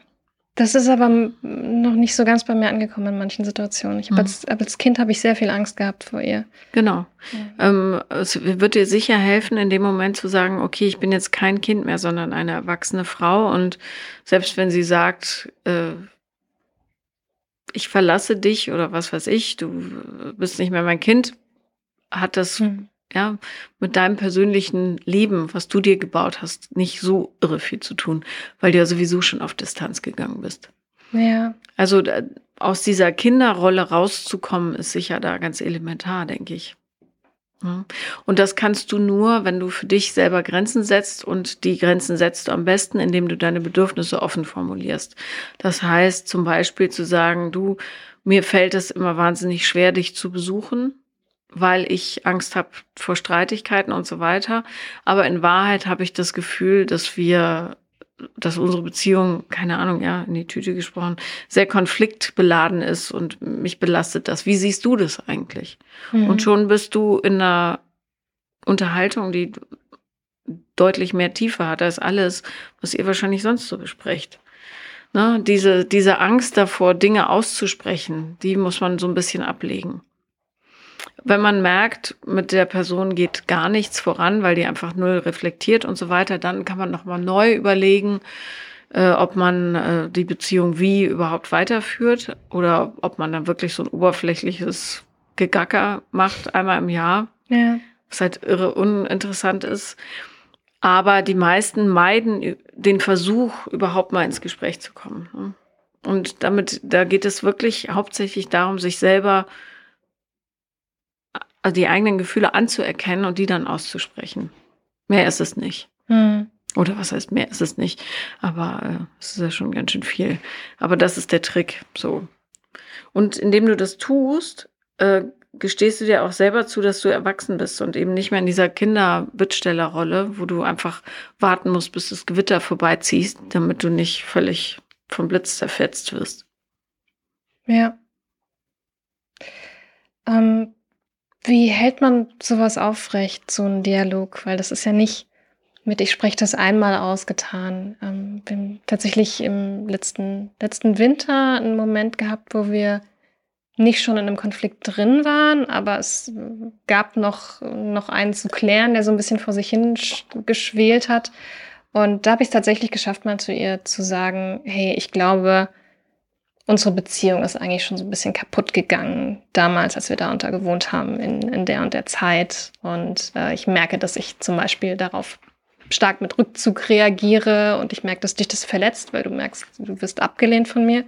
das ist aber noch nicht so ganz bei mir angekommen in manchen Situationen. Ich mhm. als, als, Kind habe ich sehr viel Angst gehabt vor ihr. Genau. Ja. Ähm, es wird dir sicher helfen, in dem Moment zu sagen, okay, ich bin jetzt kein Kind mehr, sondern eine erwachsene Frau. Und selbst wenn sie sagt, äh, ich verlasse dich oder was weiß ich, du bist nicht mehr mein Kind, hat das mhm. Ja mit deinem persönlichen Leben, was du dir gebaut hast, nicht so irre viel zu tun, weil du ja sowieso schon auf Distanz gegangen bist. Ja. Also aus dieser Kinderrolle rauszukommen, ist sicher da ganz elementar, denke ich. Und das kannst du nur, wenn du für dich selber Grenzen setzt und die Grenzen setzt du am besten, indem du deine Bedürfnisse offen formulierst. Das heißt zum Beispiel zu sagen, du, mir fällt es immer wahnsinnig schwer, dich zu besuchen weil ich Angst habe vor Streitigkeiten und so weiter. Aber in Wahrheit habe ich das Gefühl, dass wir, dass unsere Beziehung, keine Ahnung, ja, in die Tüte gesprochen, sehr konfliktbeladen ist und mich belastet das. Wie siehst du das eigentlich? Mhm. Und schon bist du in einer Unterhaltung, die deutlich mehr Tiefe hat als alles, was ihr wahrscheinlich sonst so besprecht. Ne? Diese, diese Angst davor, Dinge auszusprechen, die muss man so ein bisschen ablegen wenn man merkt, mit der Person geht gar nichts voran, weil die einfach null reflektiert und so weiter, dann kann man nochmal neu überlegen, äh, ob man äh, die Beziehung wie überhaupt weiterführt oder ob man dann wirklich so ein oberflächliches Gegacker macht, einmal im Jahr. Ja. Was halt irre uninteressant ist. Aber die meisten meiden den Versuch, überhaupt mal ins Gespräch zu kommen. Ne? Und damit, da geht es wirklich hauptsächlich darum, sich selber also die eigenen Gefühle anzuerkennen und die dann auszusprechen. Mehr ist es nicht. Mhm. Oder was heißt mehr ist es nicht? Aber äh, es ist ja schon ganz schön viel. Aber das ist der Trick. So. Und indem du das tust, äh, gestehst du dir auch selber zu, dass du erwachsen bist und eben nicht mehr in dieser Kinderbittstellerrolle, wo du einfach warten musst, bis das Gewitter vorbeiziehst, damit du nicht völlig vom Blitz zerfetzt wirst. Ja. Ähm, wie hält man sowas aufrecht, so einen Dialog? Weil das ist ja nicht mit, ich spreche das einmal ausgetan. Ähm, haben tatsächlich im letzten, letzten Winter einen Moment gehabt, wo wir nicht schon in einem Konflikt drin waren, aber es gab noch, noch einen zu klären, der so ein bisschen vor sich hin geschwelt hat. Und da habe ich es tatsächlich geschafft, mal zu ihr zu sagen, hey, ich glaube, unsere Beziehung ist eigentlich schon so ein bisschen kaputt gegangen, damals, als wir da unter gewohnt haben, in, in der und der Zeit. Und äh, ich merke, dass ich zum Beispiel darauf stark mit Rückzug reagiere und ich merke, dass dich das verletzt, weil du merkst, du wirst abgelehnt von mir.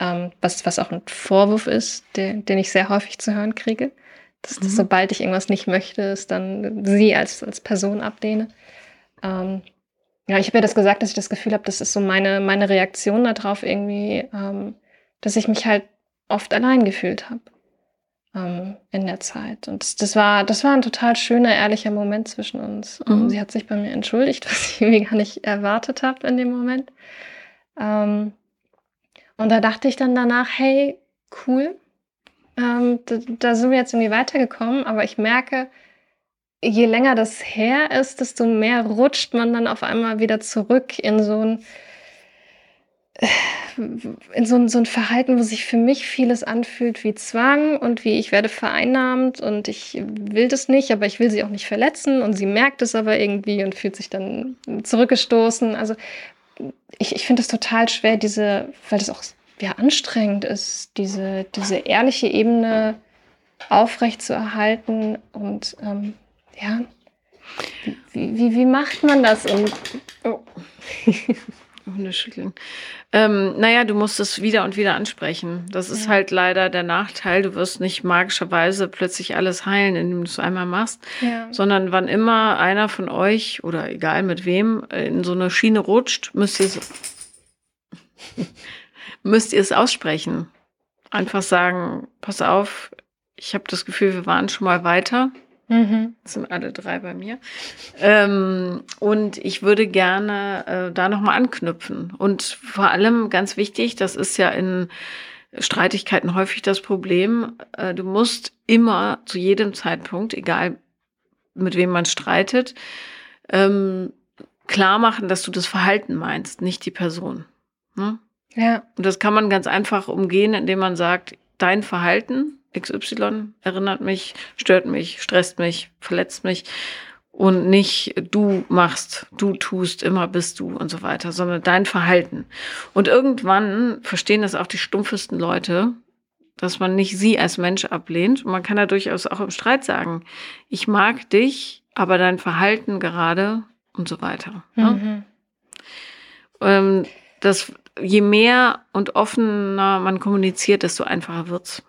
Ähm, was, was auch ein Vorwurf ist, der, den ich sehr häufig zu hören kriege. Dass, mhm. dass sobald ich irgendwas nicht möchte, ist dann sie als, als Person ablehne. Ähm, ja, ich habe ja das gesagt, dass ich das Gefühl habe, das ist so meine, meine Reaktion darauf irgendwie, ähm, dass ich mich halt oft allein gefühlt habe. ähm, in der Zeit. Und das, das, war, das war ein total schöner, ehrlicher Moment zwischen uns. Mhm. Sie hat sich bei mir entschuldigt, was ich irgendwie gar nicht erwartet habe in dem Moment. Ähm, und da dachte ich dann danach, hey, cool, ähm, da, da, sind wir jetzt irgendwie weitergekommen, aber ich merke, je länger das her ist, desto mehr rutscht man dann auf einmal wieder zurück in so ein in so so ein Verhalten, wo sich für mich vieles anfühlt wie Zwang und wie ich werde vereinnahmt und ich will das nicht, aber ich will sie auch nicht verletzen und sie merkt es aber irgendwie und fühlt sich dann zurückgestoßen. Also ich, ich finde es total schwer, diese, weil das auch ja, anstrengend ist, diese, diese ehrliche Ebene aufrecht zu erhalten und ähm, ja, wie, wie, wie macht man das? Und, oh. Hunde schütteln. Ähm, naja, du musst es wieder und wieder ansprechen. Das ist ja. halt leider der Nachteil. Du wirst nicht magischerweise plötzlich alles heilen, indem du es einmal machst, ja. sondern wann immer einer von euch oder egal mit wem in so eine Schiene rutscht, müsst ihr es, müsst ihr es aussprechen. Einfach sagen, pass auf, ich habe das Gefühl, wir waren schon mal weiter. Mhm. Das sind alle drei bei mir. Ähm, und ich würde gerne äh, da nochmal anknüpfen. Und vor allem ganz wichtig, das ist ja in Streitigkeiten häufig das Problem, äh, du musst immer zu jedem Zeitpunkt, egal mit wem man streitet, ähm, klar machen, dass du das Verhalten meinst, nicht die Person. Ne? Ja. Und das kann man ganz einfach umgehen, indem man sagt, dein Verhalten XY erinnert mich, stört mich, stresst mich, verletzt mich und nicht du machst, du tust, immer bist du und so weiter, sondern dein Verhalten. Und irgendwann verstehen das auch die stumpfesten Leute, dass man nicht sie als Mensch ablehnt. Und man kann ja durchaus auch im Streit sagen, ich mag dich, aber dein Verhalten gerade und so weiter. Ne? Mhm. Ähm, das, je mehr und offener man kommuniziert, desto einfacher wird's.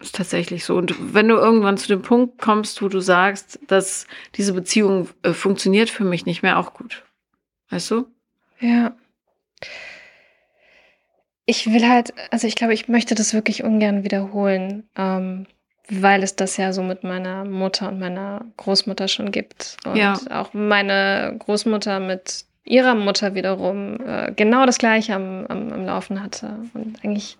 Ist tatsächlich so. Und wenn du irgendwann zu dem Punkt kommst, wo du sagst, dass diese Beziehung äh, funktioniert für mich nicht mehr, auch gut. Weißt du? Ja. Ich will halt, also ich glaube, ich möchte das wirklich ungern wiederholen, ähm, weil es das ja so mit meiner Mutter und meiner Großmutter schon gibt. Und ja. auch meine Großmutter mit ihrer Mutter wiederum äh, genau das Gleiche am, am, am Laufen hatte. Und eigentlich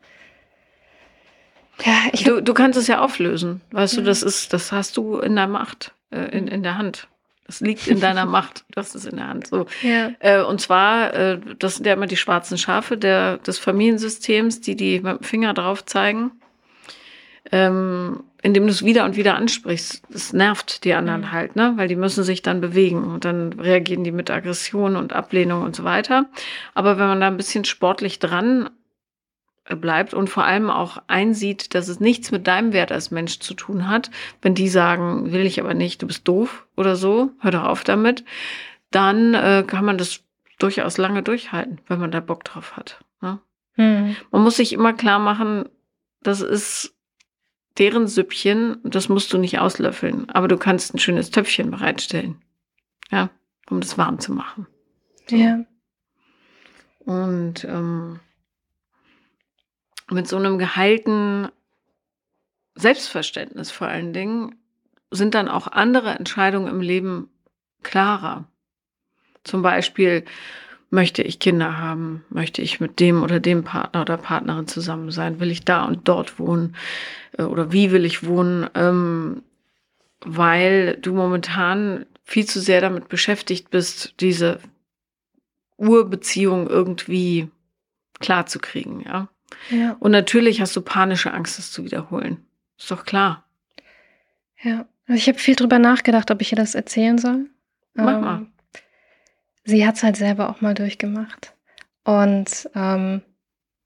ja, ich du, du kannst es ja auflösen. Weißt ja. du, das ist, das hast du in der Macht, äh, in, in der Hand. Das liegt in deiner Macht. Du hast es in der Hand. So. Ja. Äh, und zwar, äh, das sind ja immer die schwarzen Schafe der, des Familiensystems, die die mit dem Finger drauf zeigen. Ähm, indem du es wieder und wieder ansprichst. Das nervt die anderen mhm. halt, ne? Weil die müssen sich dann bewegen und dann reagieren die mit Aggression und Ablehnung und so weiter. Aber wenn man da ein bisschen sportlich dran bleibt und vor allem auch einsieht, dass es nichts mit deinem Wert als Mensch zu tun hat, wenn die sagen, will ich aber nicht, du bist doof oder so, hör doch auf damit, dann äh, kann man das durchaus lange durchhalten, wenn man da Bock drauf hat. Ne? Hm. Man muss sich immer klar machen, das ist deren Süppchen, das musst du nicht auslöffeln, aber du kannst ein schönes Töpfchen bereitstellen, ja, um das warm zu machen. So. Ja. Und ähm, mit so einem geheilten Selbstverständnis vor allen Dingen sind dann auch andere Entscheidungen im Leben klarer. Zum Beispiel, möchte ich Kinder haben? Möchte ich mit dem oder dem Partner oder Partnerin zusammen sein? Will ich da und dort wohnen? Äh, oder wie will ich wohnen? Ähm, weil du momentan viel zu sehr damit beschäftigt bist, diese Urbeziehung irgendwie klar zu kriegen, ja. Ja. Und natürlich hast du panische Angst, das zu wiederholen. Ist doch klar. Ja. Also ich habe viel drüber nachgedacht, ob ich ihr das erzählen soll. Mach ähm, mal. Sie hat es halt selber auch mal durchgemacht. Und ähm,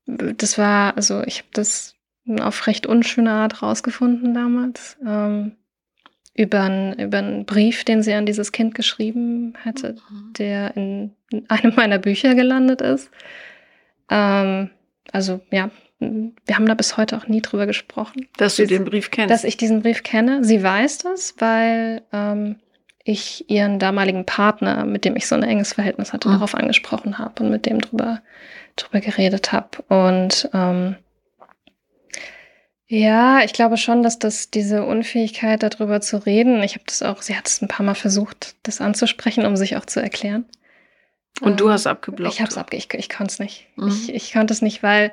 das war, also ich habe das auf recht unschöne Art rausgefunden damals. Ähm, über, einen, über einen Brief, den sie an dieses Kind geschrieben hätte, mhm. der in einem meiner Bücher gelandet ist. Ähm, also ja, wir haben da bis heute auch nie drüber gesprochen. Dass du den Brief kennst. Dass ich diesen Brief kenne. Sie weiß das, weil ähm, ich ihren damaligen Partner, mit dem ich so ein enges Verhältnis hatte, mhm. darauf angesprochen habe und mit dem drüber, drüber geredet habe. Und ähm, Ja, ich glaube schon, dass das diese Unfähigkeit, darüber zu reden, ich habe das auch, sie hat es ein paar Mal versucht, das anzusprechen, um sich auch zu erklären. Und ähm, du hast abgeblockt? Ich habe es abge... Ich, ich konnte es nicht. Mhm. Ich, ich konnte es nicht, weil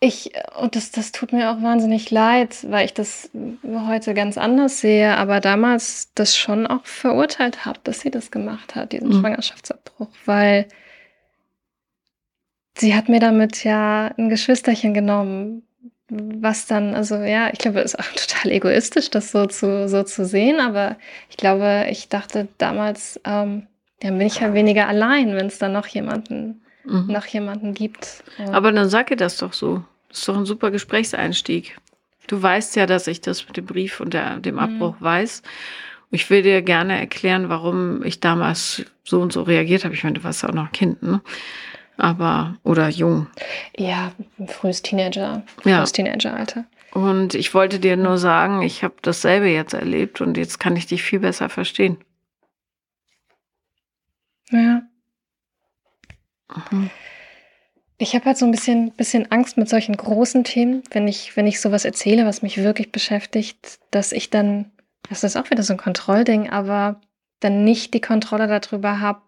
ich, und das, das tut mir auch wahnsinnig leid, weil ich das heute ganz anders sehe, aber damals das schon auch verurteilt habe, dass sie das gemacht hat, diesen mhm. Schwangerschaftsabbruch, weil sie hat mir damit ja ein Geschwisterchen genommen, was dann, also ja, ich glaube, es ist auch total egoistisch, das so zu, so zu sehen, aber ich glaube, ich dachte damals, ähm, dann bin ich ja weniger allein, wenn es dann noch jemanden, mhm. noch jemanden gibt. Aber dann sag ihr das doch so. Das ist doch ein super Gesprächseinstieg. Du weißt ja, dass ich das mit dem Brief und der, dem mhm. Abbruch mhm. weiß. Ich will dir gerne erklären, warum ich damals so und so reagiert habe. Ich meine, du warst ja auch noch Kind, ne? Aber, oder jung. Ja, frühes Teenager, frühes ja. Teenageralter. Und ich wollte dir nur sagen, ich habe dasselbe jetzt erlebt und jetzt kann ich dich viel besser verstehen. Ja. Mhm. Ich habe halt so ein bisschen, bisschen Angst mit solchen großen Themen, wenn ich, wenn ich sowas erzähle, was mich wirklich beschäftigt, dass ich dann, das ist auch wieder so ein Kontrollding, aber dann nicht die Kontrolle darüber habe,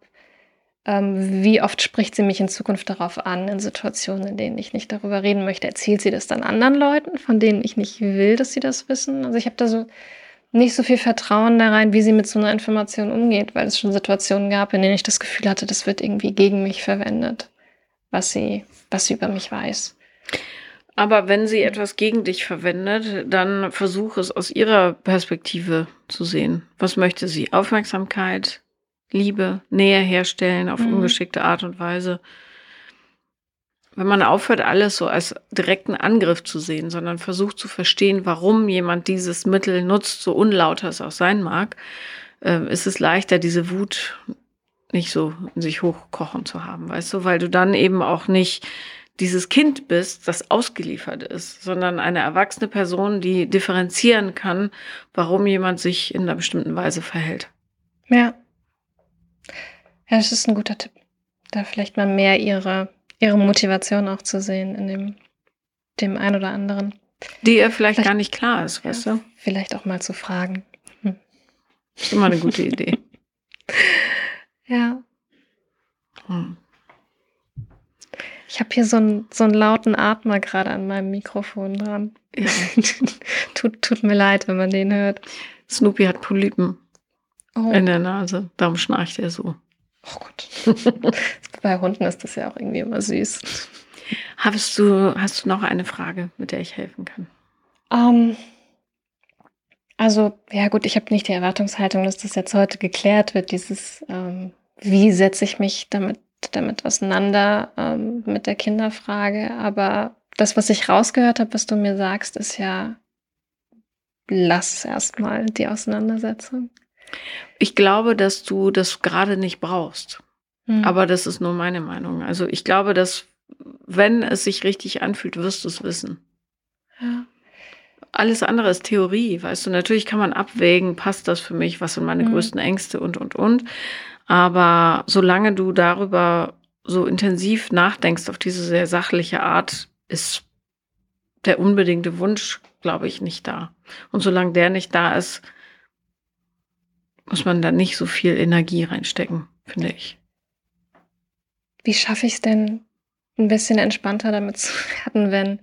ähm, wie oft spricht sie mich in Zukunft darauf an, in Situationen, in denen ich nicht darüber reden möchte. Erzählt sie das dann anderen Leuten, von denen ich nicht will, dass sie das wissen? Also ich habe da so nicht so viel Vertrauen da rein, wie sie mit so einer Information umgeht, weil es schon Situationen gab, in denen ich das Gefühl hatte, das wird irgendwie gegen mich verwendet, was sie, was sie über mich weiß. Aber wenn sie etwas gegen dich verwendet, dann versuche es aus ihrer Perspektive zu sehen. Was möchte sie? Aufmerksamkeit, Liebe, Nähe herstellen auf mhm. ungeschickte Art und Weise wenn man aufhört, alles so als direkten Angriff zu sehen, sondern versucht zu verstehen, warum jemand dieses Mittel nutzt, so unlauter es auch sein mag, äh, ist es leichter, diese Wut nicht so in sich hochkochen zu haben, weißt du, weil du dann eben auch nicht dieses Kind bist, das ausgeliefert ist, sondern eine erwachsene Person, die differenzieren kann, warum jemand sich in einer bestimmten Weise verhält. Ja. Ja, das ist ein guter Tipp. Da vielleicht mal mehr ihre ihre Motivation auch zu sehen in dem, dem ein oder anderen. Die ihr vielleicht, vielleicht gar nicht klar ist, weißt ja, du? Vielleicht auch mal zu fragen. Hm. Ist immer eine gute Idee. ja. Hm. Ich habe hier so einen, so einen lauten Atmer gerade an meinem Mikrofon dran. Ja. tut, tut mir leid, wenn man den hört. Snoopy hat Polypen oh. in der Nase. Darum schnarcht er so. Oh Gott. Bei Hunden ist das ja auch irgendwie immer süß. Hast du, hast du noch eine Frage, mit der ich helfen kann? Um, ähm, also, ja gut, ich habe nicht die Erwartungshaltung, dass das jetzt heute geklärt wird, dieses, ähm, wie setze ich mich damit, damit auseinander ähm, mit der Kinderfrage. Aber das, was ich rausgehört habe, was du mir sagst, ist ja, lass erstmal die Auseinandersetzung. Ich glaube, dass du das gerade nicht brauchst. Mhm. Aber das ist nur meine Meinung. Also ich glaube, dass wenn es sich richtig anfühlt, wirst du es wissen. Ja. Alles andere ist Theorie, weißt du. Natürlich kann man abwägen, passt das für mich, was sind meine mhm. größten Ängste und, und, und. Aber solange du darüber so intensiv nachdenkst auf diese sehr sachliche Art, ist der unbedingte Wunsch, glaube ich, nicht da. Und solange der nicht da ist, muss man da nicht so viel Energie reinstecken, finde ich. Wie schaffe ich es denn, ein bisschen entspannter damit zu werden, wenn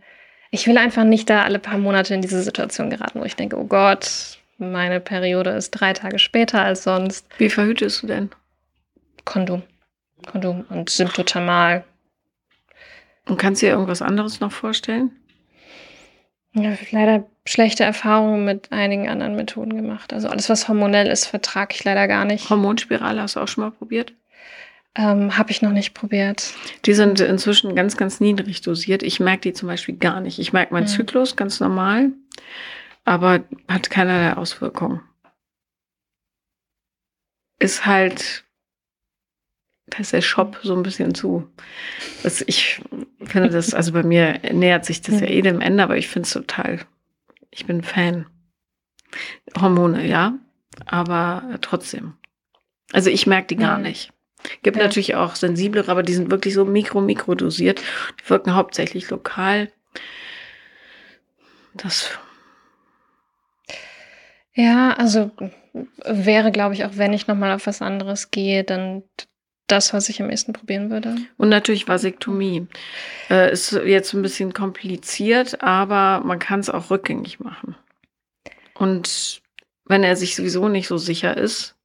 ich will einfach nicht da alle paar Monate in diese Situation geraten, wo ich denke, oh Gott, meine Periode ist drei Tage später als sonst. Wie verhütest du denn? Kondom. Kondom und Symptothermal. Und kannst du dir irgendwas anderes noch vorstellen? Ja, leider schlechte Erfahrungen mit einigen anderen Methoden gemacht. Also alles, was hormonell ist, vertrage ich leider gar nicht. Hormonspirale hast du auch schon mal probiert? Ähm, Habe ich noch nicht probiert. Die sind inzwischen ganz, ganz niedrig dosiert. Ich merke die zum Beispiel gar nicht. Ich merke meinen mhm. Zyklus ganz normal, aber hat keinerlei Auswirkungen. Ist halt da ist der Shop so ein bisschen zu. Das, ich finde das, also bei mir nähert sich das ja eh dem Ende, aber ich finde es total, ich bin Fan. Hormone, ja, aber trotzdem. Also ich merke die gar mhm. nicht. Gibt ja. natürlich auch sensiblere, aber die sind wirklich so mikro, mikro dosiert. Die wirken hauptsächlich lokal. Das ja, also wäre, glaube ich, auch wenn ich nochmal auf was anderes gehe, dann das, was ich am ehesten probieren würde. Und natürlich Vasektomie. Äh, ist jetzt ein bisschen kompliziert, aber man kann es auch rückgängig machen. Und wenn er sich sowieso nicht so sicher ist.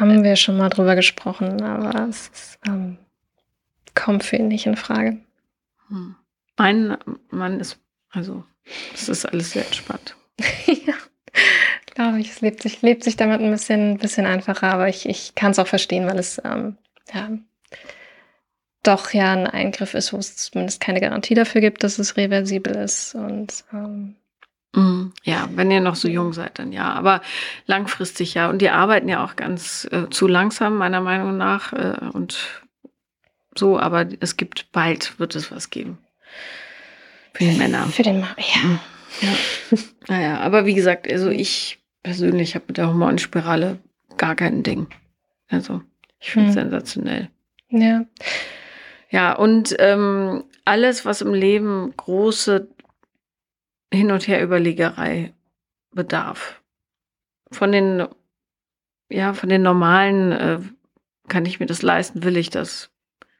Haben wir schon mal drüber gesprochen, aber es ist, ähm, kommt für ihn nicht in Frage. Hm. Mein Mann ist, also, es ist alles sehr entspannt. ja, glaube ich. Es lebt sich, lebt sich damit ein bisschen, bisschen einfacher, aber ich, ich kann es auch verstehen, weil es ähm, ja, doch ja ein Eingriff ist, wo es zumindest keine Garantie dafür gibt, dass es reversibel ist. Und ähm. Ja, wenn ihr noch so jung seid, dann ja. Aber langfristig ja. Und die arbeiten ja auch ganz äh, zu langsam, meiner Meinung nach. Äh, und so, aber es gibt bald, wird es was geben. Für die Männer. Für den Mann, ja. Mhm. Ja. naja, aber wie gesagt, also ich persönlich habe mit der Hormonspirale gar kein Ding. Also, ich finde es hm. sensationell. Ja. Ja, und ähm, alles, was im Leben große Hin- und Herüberlegerei bedarf. Von den, ja, von den normalen, äh, kann ich mir das leisten, will ich das.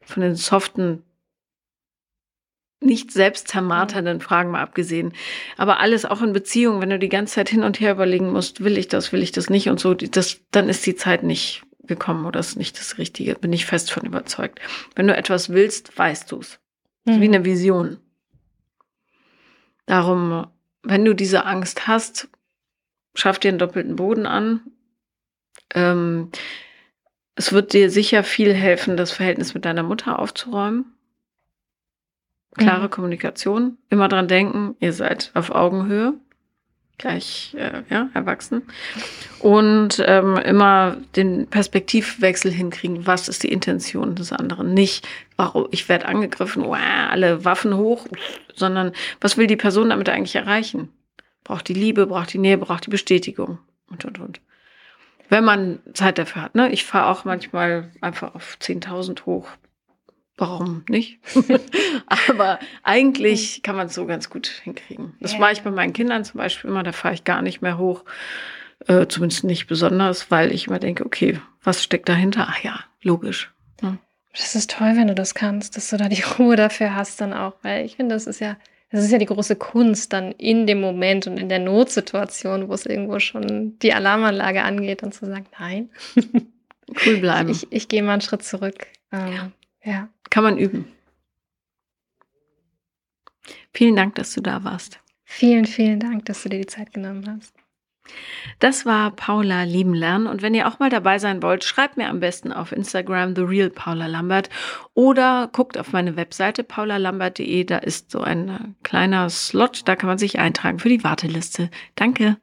Von den soften nicht selbst zermarternden Fragen mal abgesehen. Aber alles auch in Beziehungen, wenn du die ganze Zeit hin und her überlegen musst, will ich das, will ich das nicht und so, das, dann ist die Zeit nicht gekommen oder ist nicht das Richtige. Bin ich fest von überzeugt. Wenn du etwas willst, weißt du es. Mhm. Wie eine Vision. Darum, wenn du diese Angst hast, schaff dir einen doppelten Boden an. Ähm, es wird dir sicher viel helfen, das Verhältnis mit deiner Mutter aufzuräumen klare mhm. Kommunikation, immer dran denken, ihr seid auf Augenhöhe, gleich äh, ja, erwachsen. Und ähm, immer den Perspektivwechsel hinkriegen, was ist die Intention des anderen. Nicht, warum ich werde angegriffen, wow, alle Waffen hoch, sondern was will die Person damit eigentlich erreichen? Braucht die Liebe, braucht die Nähe, braucht die Bestätigung und und und. Wenn man Zeit dafür hat, ne? Ich fahre auch manchmal einfach auf 10.000 hoch, Warum nicht? Aber eigentlich kann man es so ganz gut hinkriegen. Das ja. mache ich bei meinen Kindern zum Beispiel immer, da fahre ich gar nicht mehr hoch. Äh, zumindest nicht besonders, weil ich immer denke, okay, was steckt dahinter? Ach ja, logisch. Ja. Das ist toll, wenn du das kannst, dass du da die Ruhe dafür hast dann auch, weil ich finde, das ist ja, das ist ja die große Kunst dann in dem Moment und in der Notsituation, wo es irgendwo schon die Alarmanlage angeht, dann zu sagen, nein. Cool bleiben. Ich, ich gehe mal einen Schritt zurück. Ähm, ja. Ja. Kann man üben. Vielen Dank, dass du da warst. Vielen, vielen Dank, dass du dir die Zeit genommen hast. Das war Paula lieben lernen und wenn ihr auch mal dabei sein wollt, schreibt mir am besten auf Instagram the real Paula Lambert oder guckt auf meine Webseite paulalambert.de, da ist so ein kleiner Slot, da kann man sich eintragen für die Warteliste. Danke.